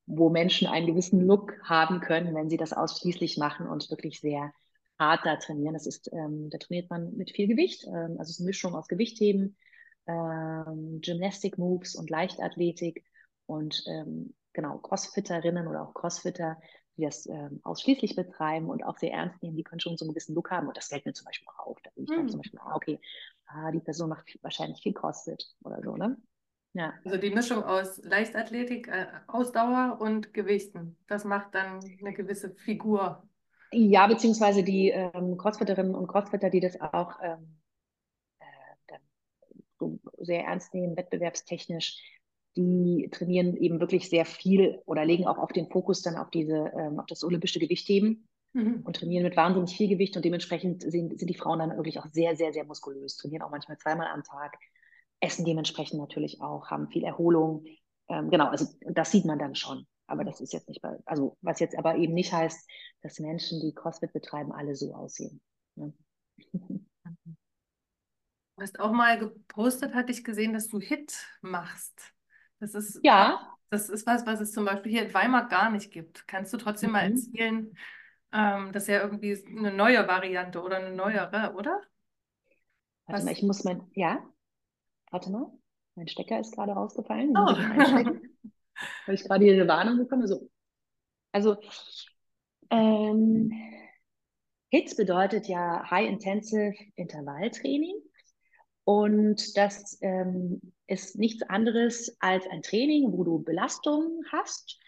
wo Menschen einen gewissen Look haben können, wenn sie das ausschließlich machen und wirklich sehr hart da trainieren. Das ist, ähm, da trainiert man mit viel Gewicht, ähm, also es ist eine Mischung aus Gewichtheben, ähm, Gymnastic Moves und Leichtathletik und ähm, genau Crossfitterinnen oder auch Crossfitter die das ähm, ausschließlich betreiben und auch sehr ernst nehmen, die können schon so einen gewissen Look haben. Und das fällt mir zum Beispiel auch auf. Da bin ich dann zum hm. Beispiel, ah, okay, ah, die Person macht wahrscheinlich viel CrossFit oder so, ne? Ja. Also die Mischung aus Leichtathletik, äh, Ausdauer und Gewichten, das macht dann eine gewisse Figur. Ja, beziehungsweise die ähm, Crossfitterinnen und Crossfitter, die das auch ähm, äh, so sehr ernst nehmen, wettbewerbstechnisch, die trainieren eben wirklich sehr viel oder legen auch auf den Fokus dann auf diese, ähm, auf das olympische Gewichtheben mhm. und trainieren mit wahnsinnig viel Gewicht und dementsprechend sind, sind die Frauen dann wirklich auch sehr, sehr, sehr muskulös, trainieren auch manchmal zweimal am Tag, essen dementsprechend natürlich auch, haben viel Erholung. Ähm, genau, also das sieht man dann schon. Aber das ist jetzt nicht bei, also was jetzt aber eben nicht heißt, dass Menschen, die CrossFit betreiben, alle so aussehen. Ne? Du hast auch mal gepostet, hatte ich gesehen, dass du Hit machst. Das ist, ja. das ist was, was es zum Beispiel hier in Weimar gar nicht gibt. Kannst du trotzdem mhm. mal erzählen, ähm, das ist ja irgendwie eine neue Variante oder eine neuere, oder? Warte Was? mal, ich muss mein, ja, warte mal, mein Stecker ist gerade rausgefallen. Oh. Habe ich gerade hier eine Warnung bekommen? So. Also, ähm, HITS bedeutet ja High Intensive Intervalltraining. Und das ähm, ist nichts anderes als ein Training, wo du Belastungen hast.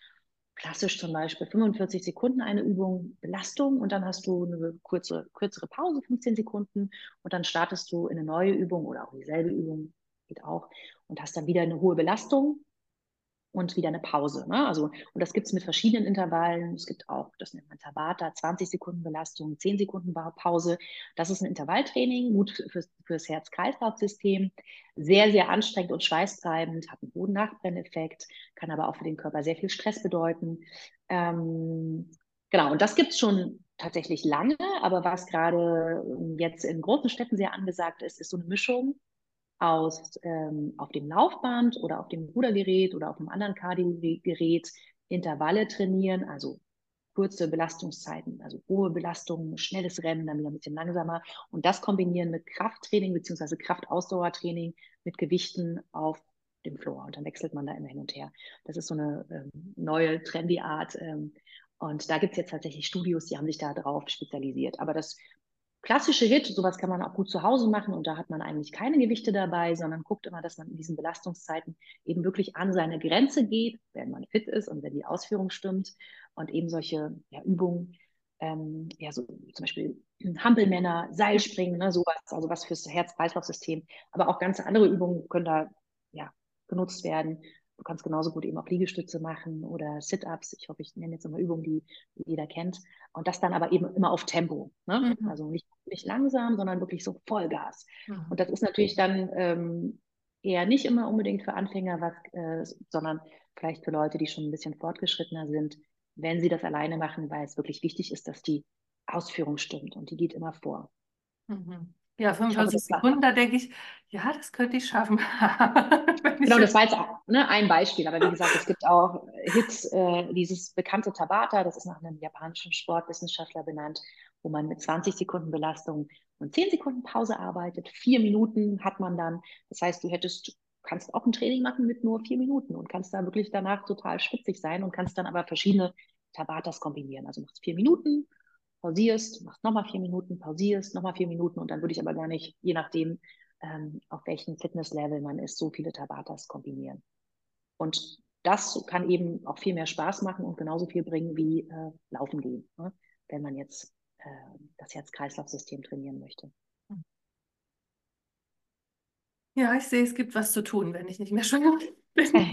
Klassisch zum Beispiel 45 Sekunden eine Übung Belastung und dann hast du eine kurze, kürzere Pause, 15 Sekunden und dann startest du in eine neue Übung oder auch dieselbe Übung, geht auch, und hast dann wieder eine hohe Belastung und wieder eine Pause. Ne? Also, und das gibt es mit verschiedenen Intervallen. Es gibt auch, das nennt man Tabata, 20 Sekunden Belastung, 10 Sekunden Pause. Das ist ein Intervalltraining, gut fürs, fürs Herz-Kreislauf-System. Sehr, sehr anstrengend und schweißtreibend, hat einen hohen Nachbrenneffekt, kann aber auch für den Körper sehr viel Stress bedeuten. Ähm, genau, und das gibt es schon tatsächlich lange, aber was gerade jetzt in großen Städten sehr angesagt ist, ist so eine Mischung aus ähm, auf dem Laufband oder auf dem Rudergerät oder auf einem anderen Kardiogerät Intervalle trainieren, also kurze Belastungszeiten, also hohe Belastungen, schnelles Rennen, dann wieder ein bisschen langsamer und das kombinieren mit Krafttraining bzw. Kraftausdauertraining mit Gewichten auf dem Floor und dann wechselt man da immer hin und her. Das ist so eine ähm, neue, trendy Art ähm, und da gibt es jetzt tatsächlich Studios, die haben sich da drauf spezialisiert. Aber das klassische Hit, sowas kann man auch gut zu Hause machen und da hat man eigentlich keine Gewichte dabei, sondern guckt immer, dass man in diesen Belastungszeiten eben wirklich an seine Grenze geht, wenn man fit ist und wenn die Ausführung stimmt und eben solche ja, Übungen, ähm, ja, so zum Beispiel Hampelmänner, Seilspringen, ne, sowas, also was fürs Herz-Kreislauf-System, aber auch ganz andere Übungen können da ja, genutzt werden. Du kannst genauso gut eben auch Liegestütze machen oder Sit-Ups. Ich hoffe, ich nenne jetzt immer Übungen, die, die jeder kennt. Und das dann aber eben immer auf Tempo. Ne? Mhm. Also nicht, nicht langsam, sondern wirklich so Vollgas. Mhm. Und das ist natürlich dann ähm, eher nicht immer unbedingt für Anfänger, was, äh, sondern vielleicht für Leute, die schon ein bisschen fortgeschrittener sind, wenn sie das alleine machen, weil es wirklich wichtig ist, dass die Ausführung stimmt und die geht immer vor. Mhm. Ja, 45 Sekunden, da denke ich, ja, das könnte ich schaffen. genau, das war jetzt ne, ein Beispiel, aber wie gesagt, es gibt auch Hits, äh, dieses bekannte Tabata, das ist nach einem japanischen Sportwissenschaftler benannt, wo man mit 20 Sekunden Belastung und 10 Sekunden Pause arbeitet. Vier Minuten hat man dann. Das heißt, du hättest, kannst auch ein Training machen mit nur vier Minuten und kannst da wirklich danach total schwitzig sein und kannst dann aber verschiedene Tabatas kombinieren. Also machst vier Minuten, pausierst, machst nochmal vier Minuten, pausierst, nochmal vier Minuten und dann würde ich aber gar nicht, je nachdem, ähm, auf welchem Fitnesslevel man ist, so viele Tabatas kombinieren. Und das kann eben auch viel mehr Spaß machen und genauso viel bringen wie äh, Laufen gehen, ne? wenn man jetzt äh, das Herz-Kreislauf-System trainieren möchte. Ja, ich sehe, es gibt was zu tun, wenn ich nicht mehr schwanger bin.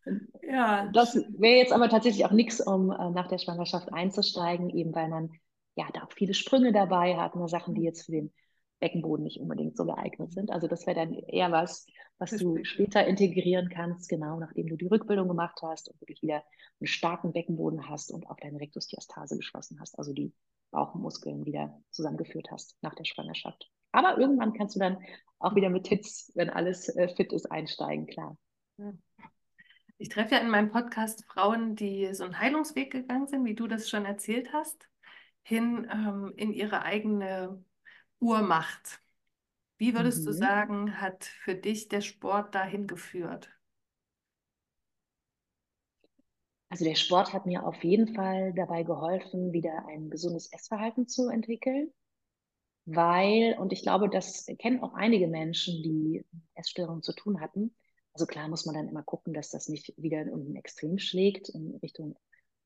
Ja. Das wäre jetzt aber tatsächlich auch nichts, um äh, nach der Schwangerschaft einzusteigen, eben weil man ja da auch viele Sprünge dabei hat, nur Sachen, die jetzt für den Beckenboden nicht unbedingt so geeignet sind. Also das wäre dann eher was, was du später integrieren kannst, genau nachdem du die Rückbildung gemacht hast und wirklich wieder einen starken Beckenboden hast und auch deine Rektusdiastase geschlossen hast, also die Bauchmuskeln wieder zusammengeführt hast nach der Schwangerschaft. Aber irgendwann kannst du dann auch wieder mit Hits, wenn alles äh, fit ist, einsteigen, klar. Ja. Ich treffe ja in meinem Podcast Frauen, die so einen Heilungsweg gegangen sind, wie du das schon erzählt hast, hin ähm, in ihre eigene Urmacht. Wie würdest mhm. du sagen, hat für dich der Sport dahin geführt? Also der Sport hat mir auf jeden Fall dabei geholfen, wieder ein gesundes Essverhalten zu entwickeln, weil, und ich glaube, das kennen auch einige Menschen, die Essstörungen zu tun hatten, also klar muss man dann immer gucken, dass das nicht wieder in irgendein Extrem schlägt, in Richtung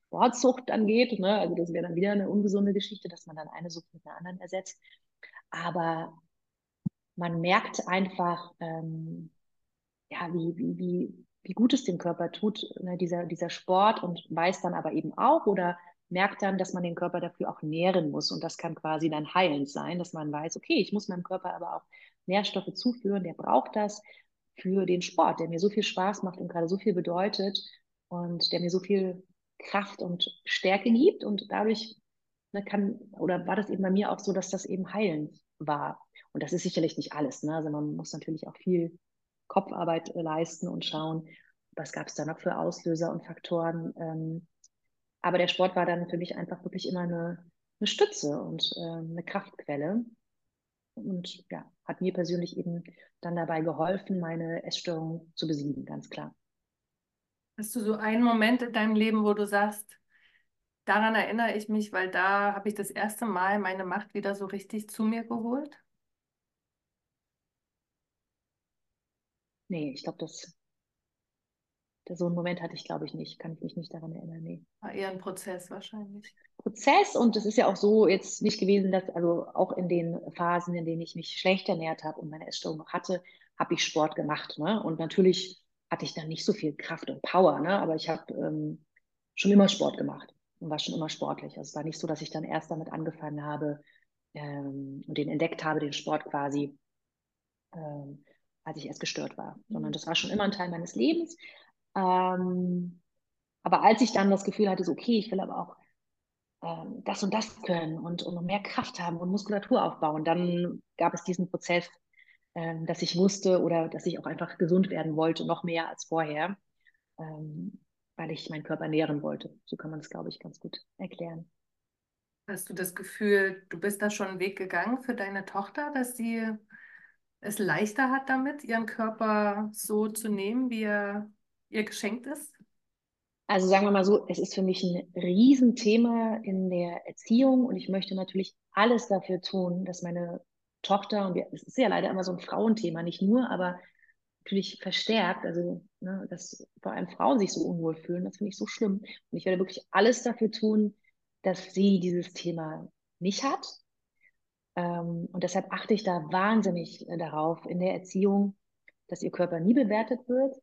Sportsucht dann geht. Ne? Also das wäre dann wieder eine ungesunde Geschichte, dass man dann eine Sucht mit einer anderen ersetzt. Aber man merkt einfach, ähm, ja, wie, wie, wie, wie gut es dem Körper tut, ne, dieser, dieser Sport und weiß dann aber eben auch oder merkt dann, dass man den Körper dafür auch nähren muss. Und das kann quasi dann heilend sein, dass man weiß, okay, ich muss meinem Körper aber auch Nährstoffe zuführen, der braucht das für den Sport, der mir so viel Spaß macht und gerade so viel bedeutet und der mir so viel Kraft und Stärke gibt. Und dadurch ne, kann, oder war das eben bei mir auch so, dass das eben heilend war. Und das ist sicherlich nicht alles. Ne? Also man muss natürlich auch viel Kopfarbeit leisten und schauen, was gab es da noch für Auslöser und Faktoren. Ähm, aber der Sport war dann für mich einfach wirklich immer eine, eine Stütze und äh, eine Kraftquelle. Und ja, hat mir persönlich eben dann dabei geholfen, meine Essstörung zu besiegen, ganz klar. Hast du so einen Moment in deinem Leben, wo du sagst, daran erinnere ich mich, weil da habe ich das erste Mal meine Macht wieder so richtig zu mir geholt? Nee, ich glaube, das, so einen Moment hatte ich, glaube ich, nicht. Kann ich mich nicht daran erinnern. Nee. War eher ein Prozess wahrscheinlich. Prozess und es ist ja auch so jetzt nicht gewesen, dass also auch in den Phasen, in denen ich mich schlecht ernährt habe und meine Essstörung noch hatte, habe ich Sport gemacht. Ne? Und natürlich hatte ich dann nicht so viel Kraft und Power, ne? aber ich habe ähm, schon immer Sport gemacht und war schon immer sportlich. Also es war nicht so, dass ich dann erst damit angefangen habe ähm, und den entdeckt habe, den Sport quasi, ähm, als ich erst gestört war, sondern das war schon immer ein Teil meines Lebens. Ähm, aber als ich dann das Gefühl hatte, so, okay, ich will aber auch ähm, das und das können und, und mehr Kraft haben und Muskulatur aufbauen, dann gab es diesen Prozess, ähm, dass ich wusste oder dass ich auch einfach gesund werden wollte, noch mehr als vorher, ähm, weil ich meinen Körper nähren wollte. So kann man es, glaube ich, ganz gut erklären. Hast du das Gefühl, du bist da schon einen Weg gegangen für deine Tochter, dass sie es leichter hat damit, ihren Körper so zu nehmen, wie er ihr geschenkt ist? Also sagen wir mal so, es ist für mich ein Riesenthema in der Erziehung und ich möchte natürlich alles dafür tun, dass meine Tochter, und es ist ja leider immer so ein Frauenthema, nicht nur, aber natürlich verstärkt, also ne, dass vor allem Frauen sich so unwohl fühlen, das finde ich so schlimm. Und ich werde wirklich alles dafür tun, dass sie dieses Thema nicht hat. Ähm, und deshalb achte ich da wahnsinnig äh, darauf in der Erziehung, dass ihr Körper nie bewertet wird.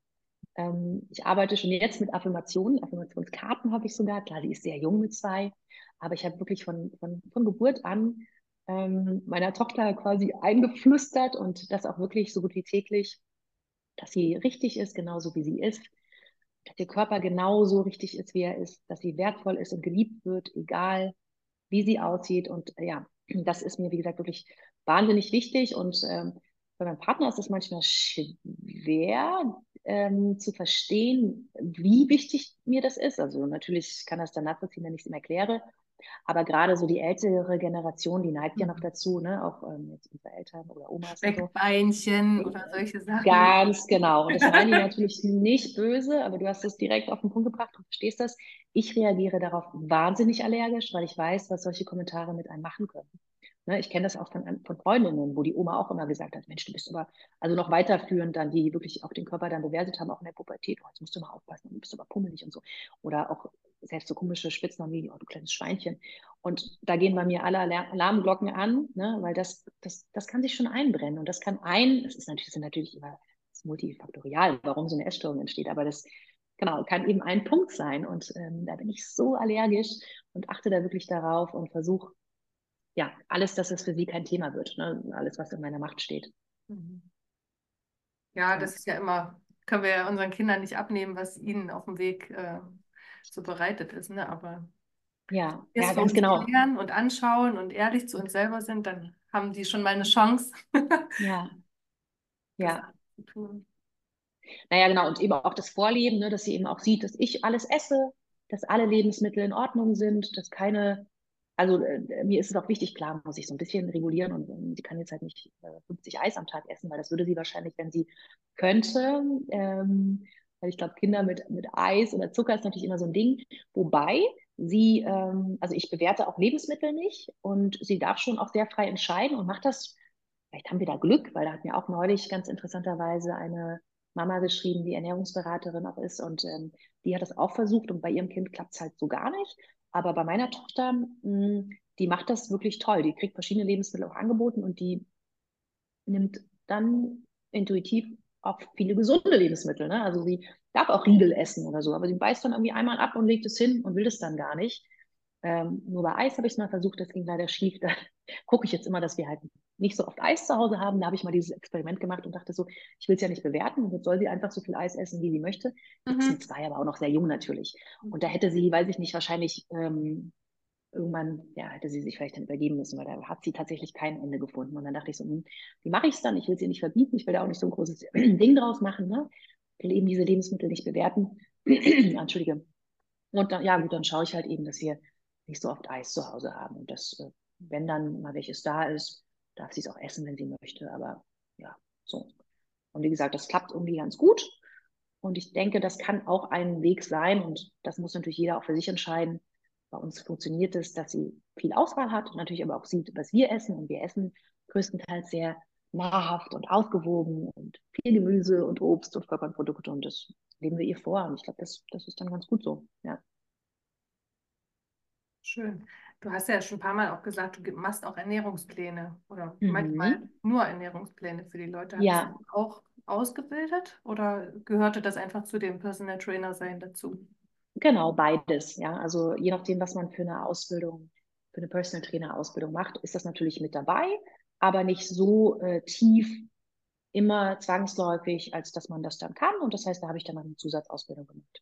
Ähm, ich arbeite schon jetzt mit Affirmationen, Affirmationskarten habe ich sogar. Klar, die ist sehr jung mit zwei, aber ich habe wirklich von, von, von Geburt an ähm, meiner Tochter quasi eingeflüstert und das auch wirklich so gut wie täglich, dass sie richtig ist, genauso wie sie ist, dass ihr Körper genauso richtig ist, wie er ist, dass sie wertvoll ist und geliebt wird, egal wie sie aussieht. Und äh, ja, das ist mir, wie gesagt, wirklich wahnsinnig wichtig. Und ähm, bei meinem Partner ist es manchmal schwer ähm, zu verstehen, wie wichtig mir das ist. Also natürlich kann das dann nachvollziehen, wenn ich es ihm erkläre. Aber gerade so die ältere Generation, die neigt ja noch mhm. dazu, ne? auch ähm, jetzt unsere Eltern oder Omas. Speckbeinchen so. oder solche Sachen. Ganz genau. Und das meinen die natürlich nicht böse, aber du hast es direkt auf den Punkt gebracht und verstehst das. Ich reagiere darauf wahnsinnig allergisch, weil ich weiß, was solche Kommentare mit einem machen können. Ne, ich kenne das auch von, von Freundinnen, wo die Oma auch immer gesagt hat, Mensch, du bist aber, also noch weiterführend dann, die wirklich auch den Körper dann bewertet haben, auch in der Pubertät, oh, jetzt musst du mal aufpassen, du bist aber pummelig und so. Oder auch selbst so komische Spitznamen wie, oh, du kleines Schweinchen. Und da gehen bei mir alle Alarmglocken an, ne, weil das, das, das kann sich schon einbrennen. Und das kann ein, das ist natürlich, das ist natürlich immer multifaktorial, warum so eine Essstörung entsteht, aber das genau, kann eben ein Punkt sein. Und ähm, da bin ich so allergisch und achte da wirklich darauf und versuche ja, alles, dass es für sie kein Thema wird. Ne? Alles, was in meiner Macht steht. Mhm. Ja, das ist ja immer, können wir ja unseren Kindern nicht abnehmen, was ihnen auf dem Weg äh, so bereitet ist. Ne? Aber ja, ja ganz genau. Lernen und anschauen und ehrlich zu uns selber sind, dann haben die schon mal eine Chance. ja. Ja. Zu tun. Naja, genau. Und eben auch das Vorleben, ne, dass sie eben auch sieht, dass ich alles esse, dass alle Lebensmittel in Ordnung sind, dass keine also äh, mir ist es auch wichtig, klar muss ich so ein bisschen regulieren und, und sie kann jetzt halt nicht äh, 50 Eis am Tag essen, weil das würde sie wahrscheinlich, wenn sie könnte. Ähm, weil ich glaube, Kinder mit, mit Eis oder Zucker ist natürlich immer so ein Ding. Wobei sie, ähm, also ich bewerte auch Lebensmittel nicht und sie darf schon auch sehr frei entscheiden und macht das, vielleicht haben wir da Glück, weil da hat mir auch neulich ganz interessanterweise eine Mama geschrieben, die Ernährungsberaterin auch ist und ähm, die hat das auch versucht und bei ihrem Kind klappt es halt so gar nicht. Aber bei meiner Tochter, mh, hm, die macht das wirklich toll. Die kriegt verschiedene Lebensmittel auch angeboten und die nimmt dann intuitiv auch viele gesunde Lebensmittel. Ne? Also sie darf auch Riegel essen oder so, aber sie beißt dann irgendwie einmal ab und legt es hin und will das dann gar nicht. Ähm, nur bei Eis habe ich es mal versucht, das ging leider schief. Da gucke ich jetzt immer, dass wir halt nicht so oft Eis zu Hause haben. Da habe ich mal dieses Experiment gemacht und dachte so, ich will es ja nicht bewerten und jetzt soll sie einfach so viel Eis essen, wie sie möchte. Mhm. Jetzt sind zwei aber auch noch sehr jung natürlich. Und da hätte sie, weiß ich nicht, wahrscheinlich ähm, irgendwann, ja, hätte sie sich vielleicht dann übergeben müssen, weil da hat sie tatsächlich kein Ende gefunden. Und dann dachte ich so, hm, wie mache ich es dann? Ich will sie nicht verbieten, ich will da auch nicht so ein großes Ding draus machen. Ne? Ich will eben diese Lebensmittel nicht bewerten. Entschuldige. Und dann, ja gut, dann schaue ich halt eben, dass wir nicht so oft Eis zu Hause haben. Und das, äh, wenn dann mal welches da ist, darf sie es auch essen, wenn sie möchte. Aber ja, so. Und wie gesagt, das klappt irgendwie ganz gut. Und ich denke, das kann auch ein Weg sein. Und das muss natürlich jeder auch für sich entscheiden. Bei uns funktioniert es, dass sie viel Auswahl hat und natürlich aber auch sieht, was wir essen. Und wir essen größtenteils sehr nahrhaft und ausgewogen und viel Gemüse und Obst und Vollkornprodukte. Und das leben wir ihr vor. Und ich glaube, das, das ist dann ganz gut so. Ja. Schön. Du hast ja schon ein paar Mal auch gesagt, du machst auch Ernährungspläne oder mhm. manchmal nur Ernährungspläne für die Leute. Hast ja. du auch ausgebildet oder gehörte das einfach zu dem Personal Trainer sein dazu? Genau, beides. Ja, also je nachdem, was man für eine Ausbildung, für eine Personal Trainer Ausbildung macht, ist das natürlich mit dabei, aber nicht so äh, tief immer zwangsläufig, als dass man das dann kann. Und das heißt, da habe ich dann eine Zusatzausbildung gemacht.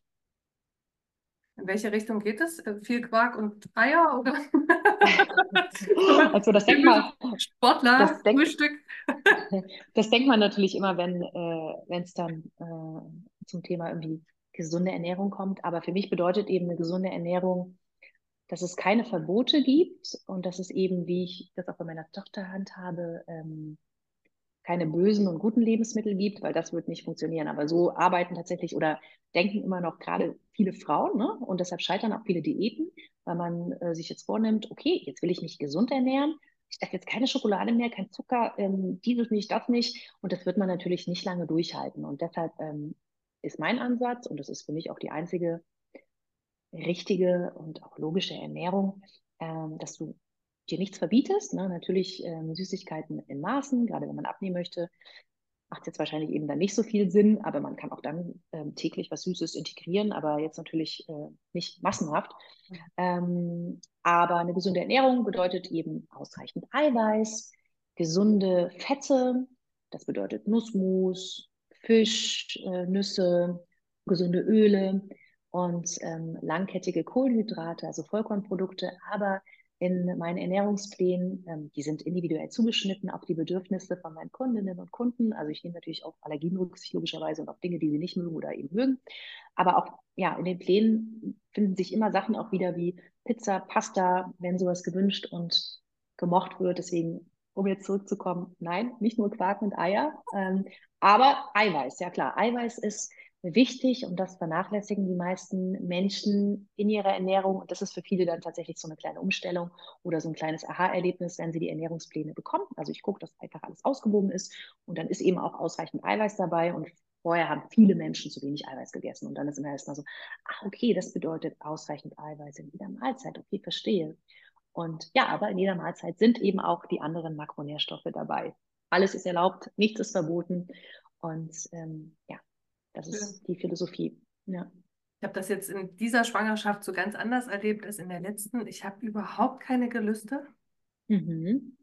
In welche Richtung geht es? Äh, viel Quark und Eier oder? also das denkt man. Sportler, das denkt, Frühstück. das denkt man natürlich immer, wenn äh, es dann äh, zum Thema irgendwie gesunde Ernährung kommt. Aber für mich bedeutet eben eine gesunde Ernährung, dass es keine Verbote gibt und dass es eben, wie ich das auch bei meiner Tochter handhabe, ähm, keine bösen und guten Lebensmittel gibt, weil das wird nicht funktionieren. Aber so arbeiten tatsächlich oder denken immer noch gerade viele Frauen, ne? Und deshalb scheitern auch viele Diäten, weil man äh, sich jetzt vornimmt, okay, jetzt will ich mich gesund ernähren. Ich darf jetzt keine Schokolade mehr, kein Zucker, ähm, dieses nicht, das nicht. Und das wird man natürlich nicht lange durchhalten. Und deshalb ähm, ist mein Ansatz, und das ist für mich auch die einzige richtige und auch logische Ernährung, ähm, dass du dir nichts verbietest. Ne? Natürlich ähm, Süßigkeiten in Maßen, gerade wenn man abnehmen möchte, macht jetzt wahrscheinlich eben dann nicht so viel Sinn, aber man kann auch dann ähm, täglich was Süßes integrieren, aber jetzt natürlich äh, nicht massenhaft. Ähm, aber eine gesunde Ernährung bedeutet eben ausreichend Eiweiß, gesunde Fette, das bedeutet Nussmus, Fisch, äh, Nüsse, gesunde Öle und ähm, langkettige Kohlenhydrate, also Vollkornprodukte, aber in meinen Ernährungsplänen. Ähm, die sind individuell zugeschnitten auf die Bedürfnisse von meinen Kundinnen und Kunden. Also ich nehme natürlich auch Allergien Rücksicht logischerweise und auf Dinge, die sie nicht mögen oder eben mögen. Aber auch ja, in den Plänen finden sich immer Sachen auch wieder wie Pizza, Pasta, wenn sowas gewünscht und gemocht wird. Deswegen, um jetzt zurückzukommen, nein, nicht nur Quark und Eier, ähm, aber Eiweiß, ja klar. Eiweiß ist wichtig und das vernachlässigen die meisten Menschen in ihrer Ernährung. Und das ist für viele dann tatsächlich so eine kleine Umstellung oder so ein kleines Aha-Erlebnis, wenn sie die Ernährungspläne bekommen. Also ich gucke, dass einfach alles ausgewogen ist und dann ist eben auch ausreichend Eiweiß dabei und Vorher haben viele Menschen zu wenig Eiweiß gegessen und dann ist immer erstmal so, ach okay, das bedeutet ausreichend Eiweiß in jeder Mahlzeit. Okay, verstehe. Und ja, aber in jeder Mahlzeit sind eben auch die anderen Makronährstoffe dabei. Alles ist erlaubt, nichts ist verboten. Und ähm, ja, das ist die Philosophie. Ja. Ich habe das jetzt in dieser Schwangerschaft so ganz anders erlebt als in der letzten. Ich habe überhaupt keine Gelüste mhm.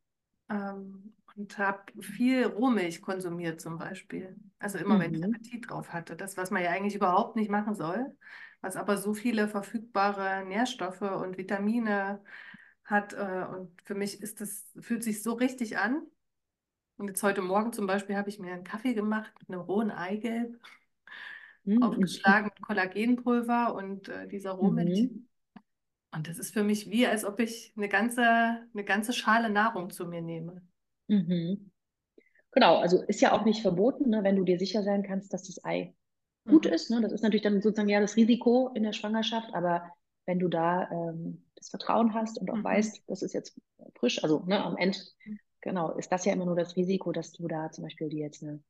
ähm, und habe viel Rohmilch konsumiert zum Beispiel. Also immer, mhm. wenn ich mhm. Appetit drauf hatte. Das, was man ja eigentlich überhaupt nicht machen soll, was aber so viele verfügbare Nährstoffe und Vitamine hat. Äh, und für mich ist das, fühlt sich so richtig an. Und jetzt heute Morgen zum Beispiel habe ich mir einen Kaffee gemacht mit einem rohen Eigelb mhm. aufgeschlagen mit Kollagenpulver und äh, dieser Rohmilch. Mhm. Und das ist für mich wie, als ob ich eine ganze, eine ganze Schale Nahrung zu mir nehme. Mhm. Genau, also ist ja auch nicht verboten, ne, wenn du dir sicher sein kannst, dass das Ei gut mhm. ist. Ne? Das ist natürlich dann sozusagen ja das Risiko in der Schwangerschaft, aber wenn du da ähm, das Vertrauen hast und auch mhm. weißt, das ist jetzt frisch, also ne, am Ende, mhm. genau, ist das ja immer nur das Risiko, dass du da zum Beispiel dir jetzt eine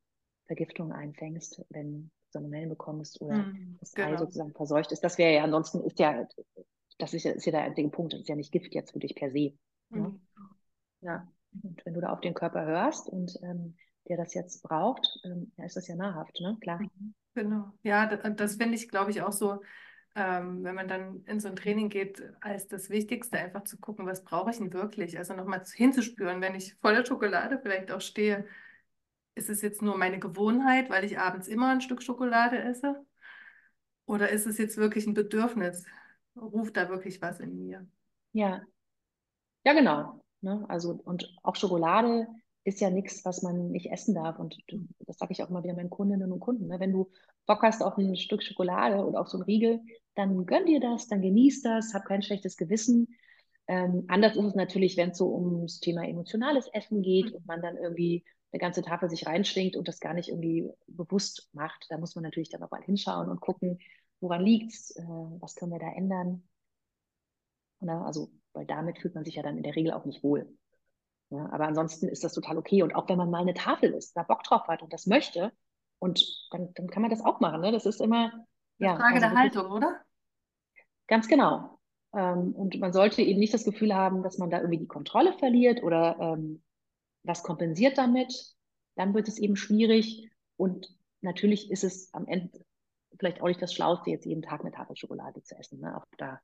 Vergiftung einfängst, wenn Salmonellen bekommst oder mm, das genau. Ei sozusagen verseucht ist. Das wäre ja ansonsten ist ja, das ist ja, ist ja der einzige Punkt, das ist ja nicht Gift jetzt für dich per se. Ne? Ja. Und wenn du da auf den Körper hörst und ähm, der das jetzt braucht, ähm, ja, ist das ja nahrhaft, ne? Klar. Mhm. Genau. Ja, das, das finde ich, glaube ich, auch so, ähm, wenn man dann in so ein Training geht, als das Wichtigste, einfach zu gucken, was brauche ich denn wirklich? Also nochmal hinzuspüren, wenn ich voller Schokolade vielleicht auch stehe, ist es jetzt nur meine Gewohnheit, weil ich abends immer ein Stück Schokolade esse? Oder ist es jetzt wirklich ein Bedürfnis? Ruft da wirklich was in mir? Ja, ja, genau. Ne? Also, und auch Schokolade ist ja nichts, was man nicht essen darf. Und das sage ich auch mal wieder meinen Kundinnen und Kunden. Ne? Wenn du Bock hast auf ein Stück Schokolade oder auf so ein Riegel, dann gönn dir das, dann genieß das, hab kein schlechtes Gewissen. Ähm, anders ist es natürlich, wenn es so ums Thema emotionales Essen geht und man dann irgendwie eine ganze Tafel sich reinschwingt und das gar nicht irgendwie bewusst macht. Da muss man natürlich dann auch mal hinschauen und gucken, woran liegt's, äh, was können wir da ändern. Na, also, weil damit fühlt man sich ja dann in der Regel auch nicht wohl. Ja, aber ansonsten ist das total okay. Und auch wenn man mal eine Tafel isst, da Bock drauf hat und das möchte, und dann, dann kann man das auch machen. Ne? Das ist immer ja, Frage also der Haltung, oder? Ganz genau. Ähm, und man sollte eben nicht das Gefühl haben, dass man da irgendwie die Kontrolle verliert oder ähm, was kompensiert damit. Dann wird es eben schwierig. Und natürlich ist es am Ende vielleicht auch nicht das Schlauste, jetzt jeden Tag eine Tafel Schokolade zu essen. Ne? Auch da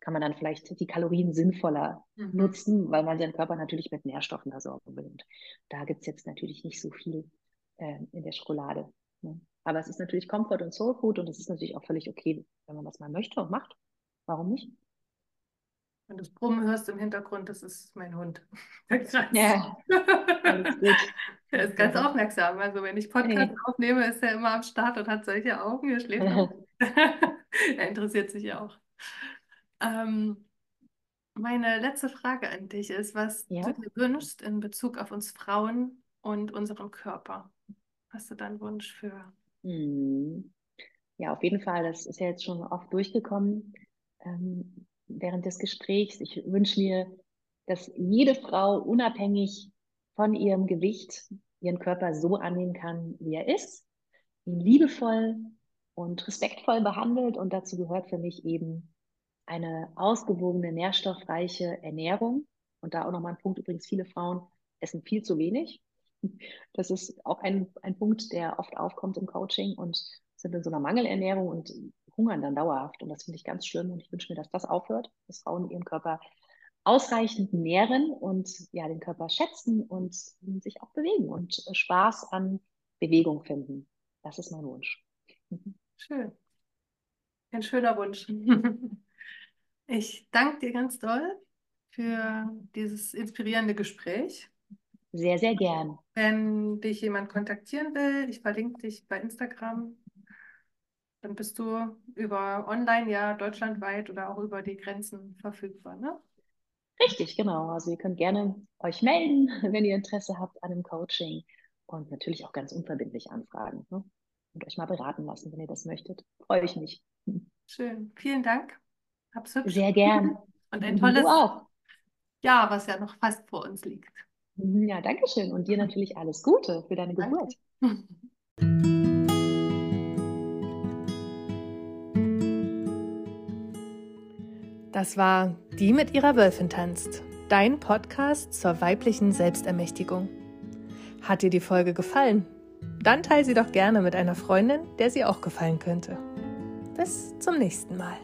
kann man dann vielleicht die Kalorien sinnvoller mhm. nutzen, weil man seinen Körper natürlich mit Nährstoffen versorgen will. Und da gibt es jetzt natürlich nicht so viel äh, in der Schokolade. Ne? Aber es ist natürlich Comfort und Soul Food und es ist natürlich auch völlig okay, wenn man das mal möchte und macht. Warum nicht? Wenn du das Brummen hörst im Hintergrund, das ist mein Hund. ja. Er ist ganz aufmerksam. Also wenn ich Podcast ja. aufnehme, ist er immer am Start und hat solche Augen. Er schläft er interessiert sich ja auch. Ähm, meine letzte Frage an dich ist, was ja. du dir wünschst in Bezug auf uns Frauen und unseren Körper. Hast du da einen Wunsch für? Hm. Ja, auf jeden Fall. Das ist ja jetzt schon oft durchgekommen ähm, während des Gesprächs. Ich wünsche mir, dass jede Frau unabhängig von ihrem Gewicht ihren Körper so annehmen kann, wie er ist, ihn liebevoll und respektvoll behandelt. Und dazu gehört für mich eben eine ausgewogene, nährstoffreiche Ernährung. Und da auch nochmal ein Punkt übrigens, viele Frauen essen viel zu wenig. Das ist auch ein, ein Punkt, der oft aufkommt im Coaching und sind in so einer Mangelernährung und hungern dann dauerhaft. Und das finde ich ganz schlimm und ich wünsche mir, dass das aufhört, dass Frauen ihren Körper ausreichend nähren und ja, den Körper schätzen und sich auch bewegen und Spaß an Bewegung finden. Das ist mein Wunsch. Schön. Ein schöner Wunsch. Ich danke dir ganz doll für dieses inspirierende Gespräch. Sehr, sehr gern. Wenn dich jemand kontaktieren will, ich verlinke dich bei Instagram, dann bist du über online ja deutschlandweit oder auch über die Grenzen verfügbar, ne? Richtig, genau. Also ihr könnt gerne euch melden, wenn ihr Interesse habt an einem Coaching und natürlich auch ganz unverbindlich anfragen ne? und euch mal beraten lassen, wenn ihr das möchtet. Freue ich mich. Schön. Vielen Dank. Hab's hübsch. Sehr gern. Und ein tolles. Jahr, was ja noch fast vor uns liegt. Ja, danke schön. Und dir natürlich alles Gute für deine Geburt. Das war Die mit ihrer Wölfin tanzt, dein Podcast zur weiblichen Selbstermächtigung. Hat dir die Folge gefallen? Dann teile sie doch gerne mit einer Freundin, der sie auch gefallen könnte. Bis zum nächsten Mal.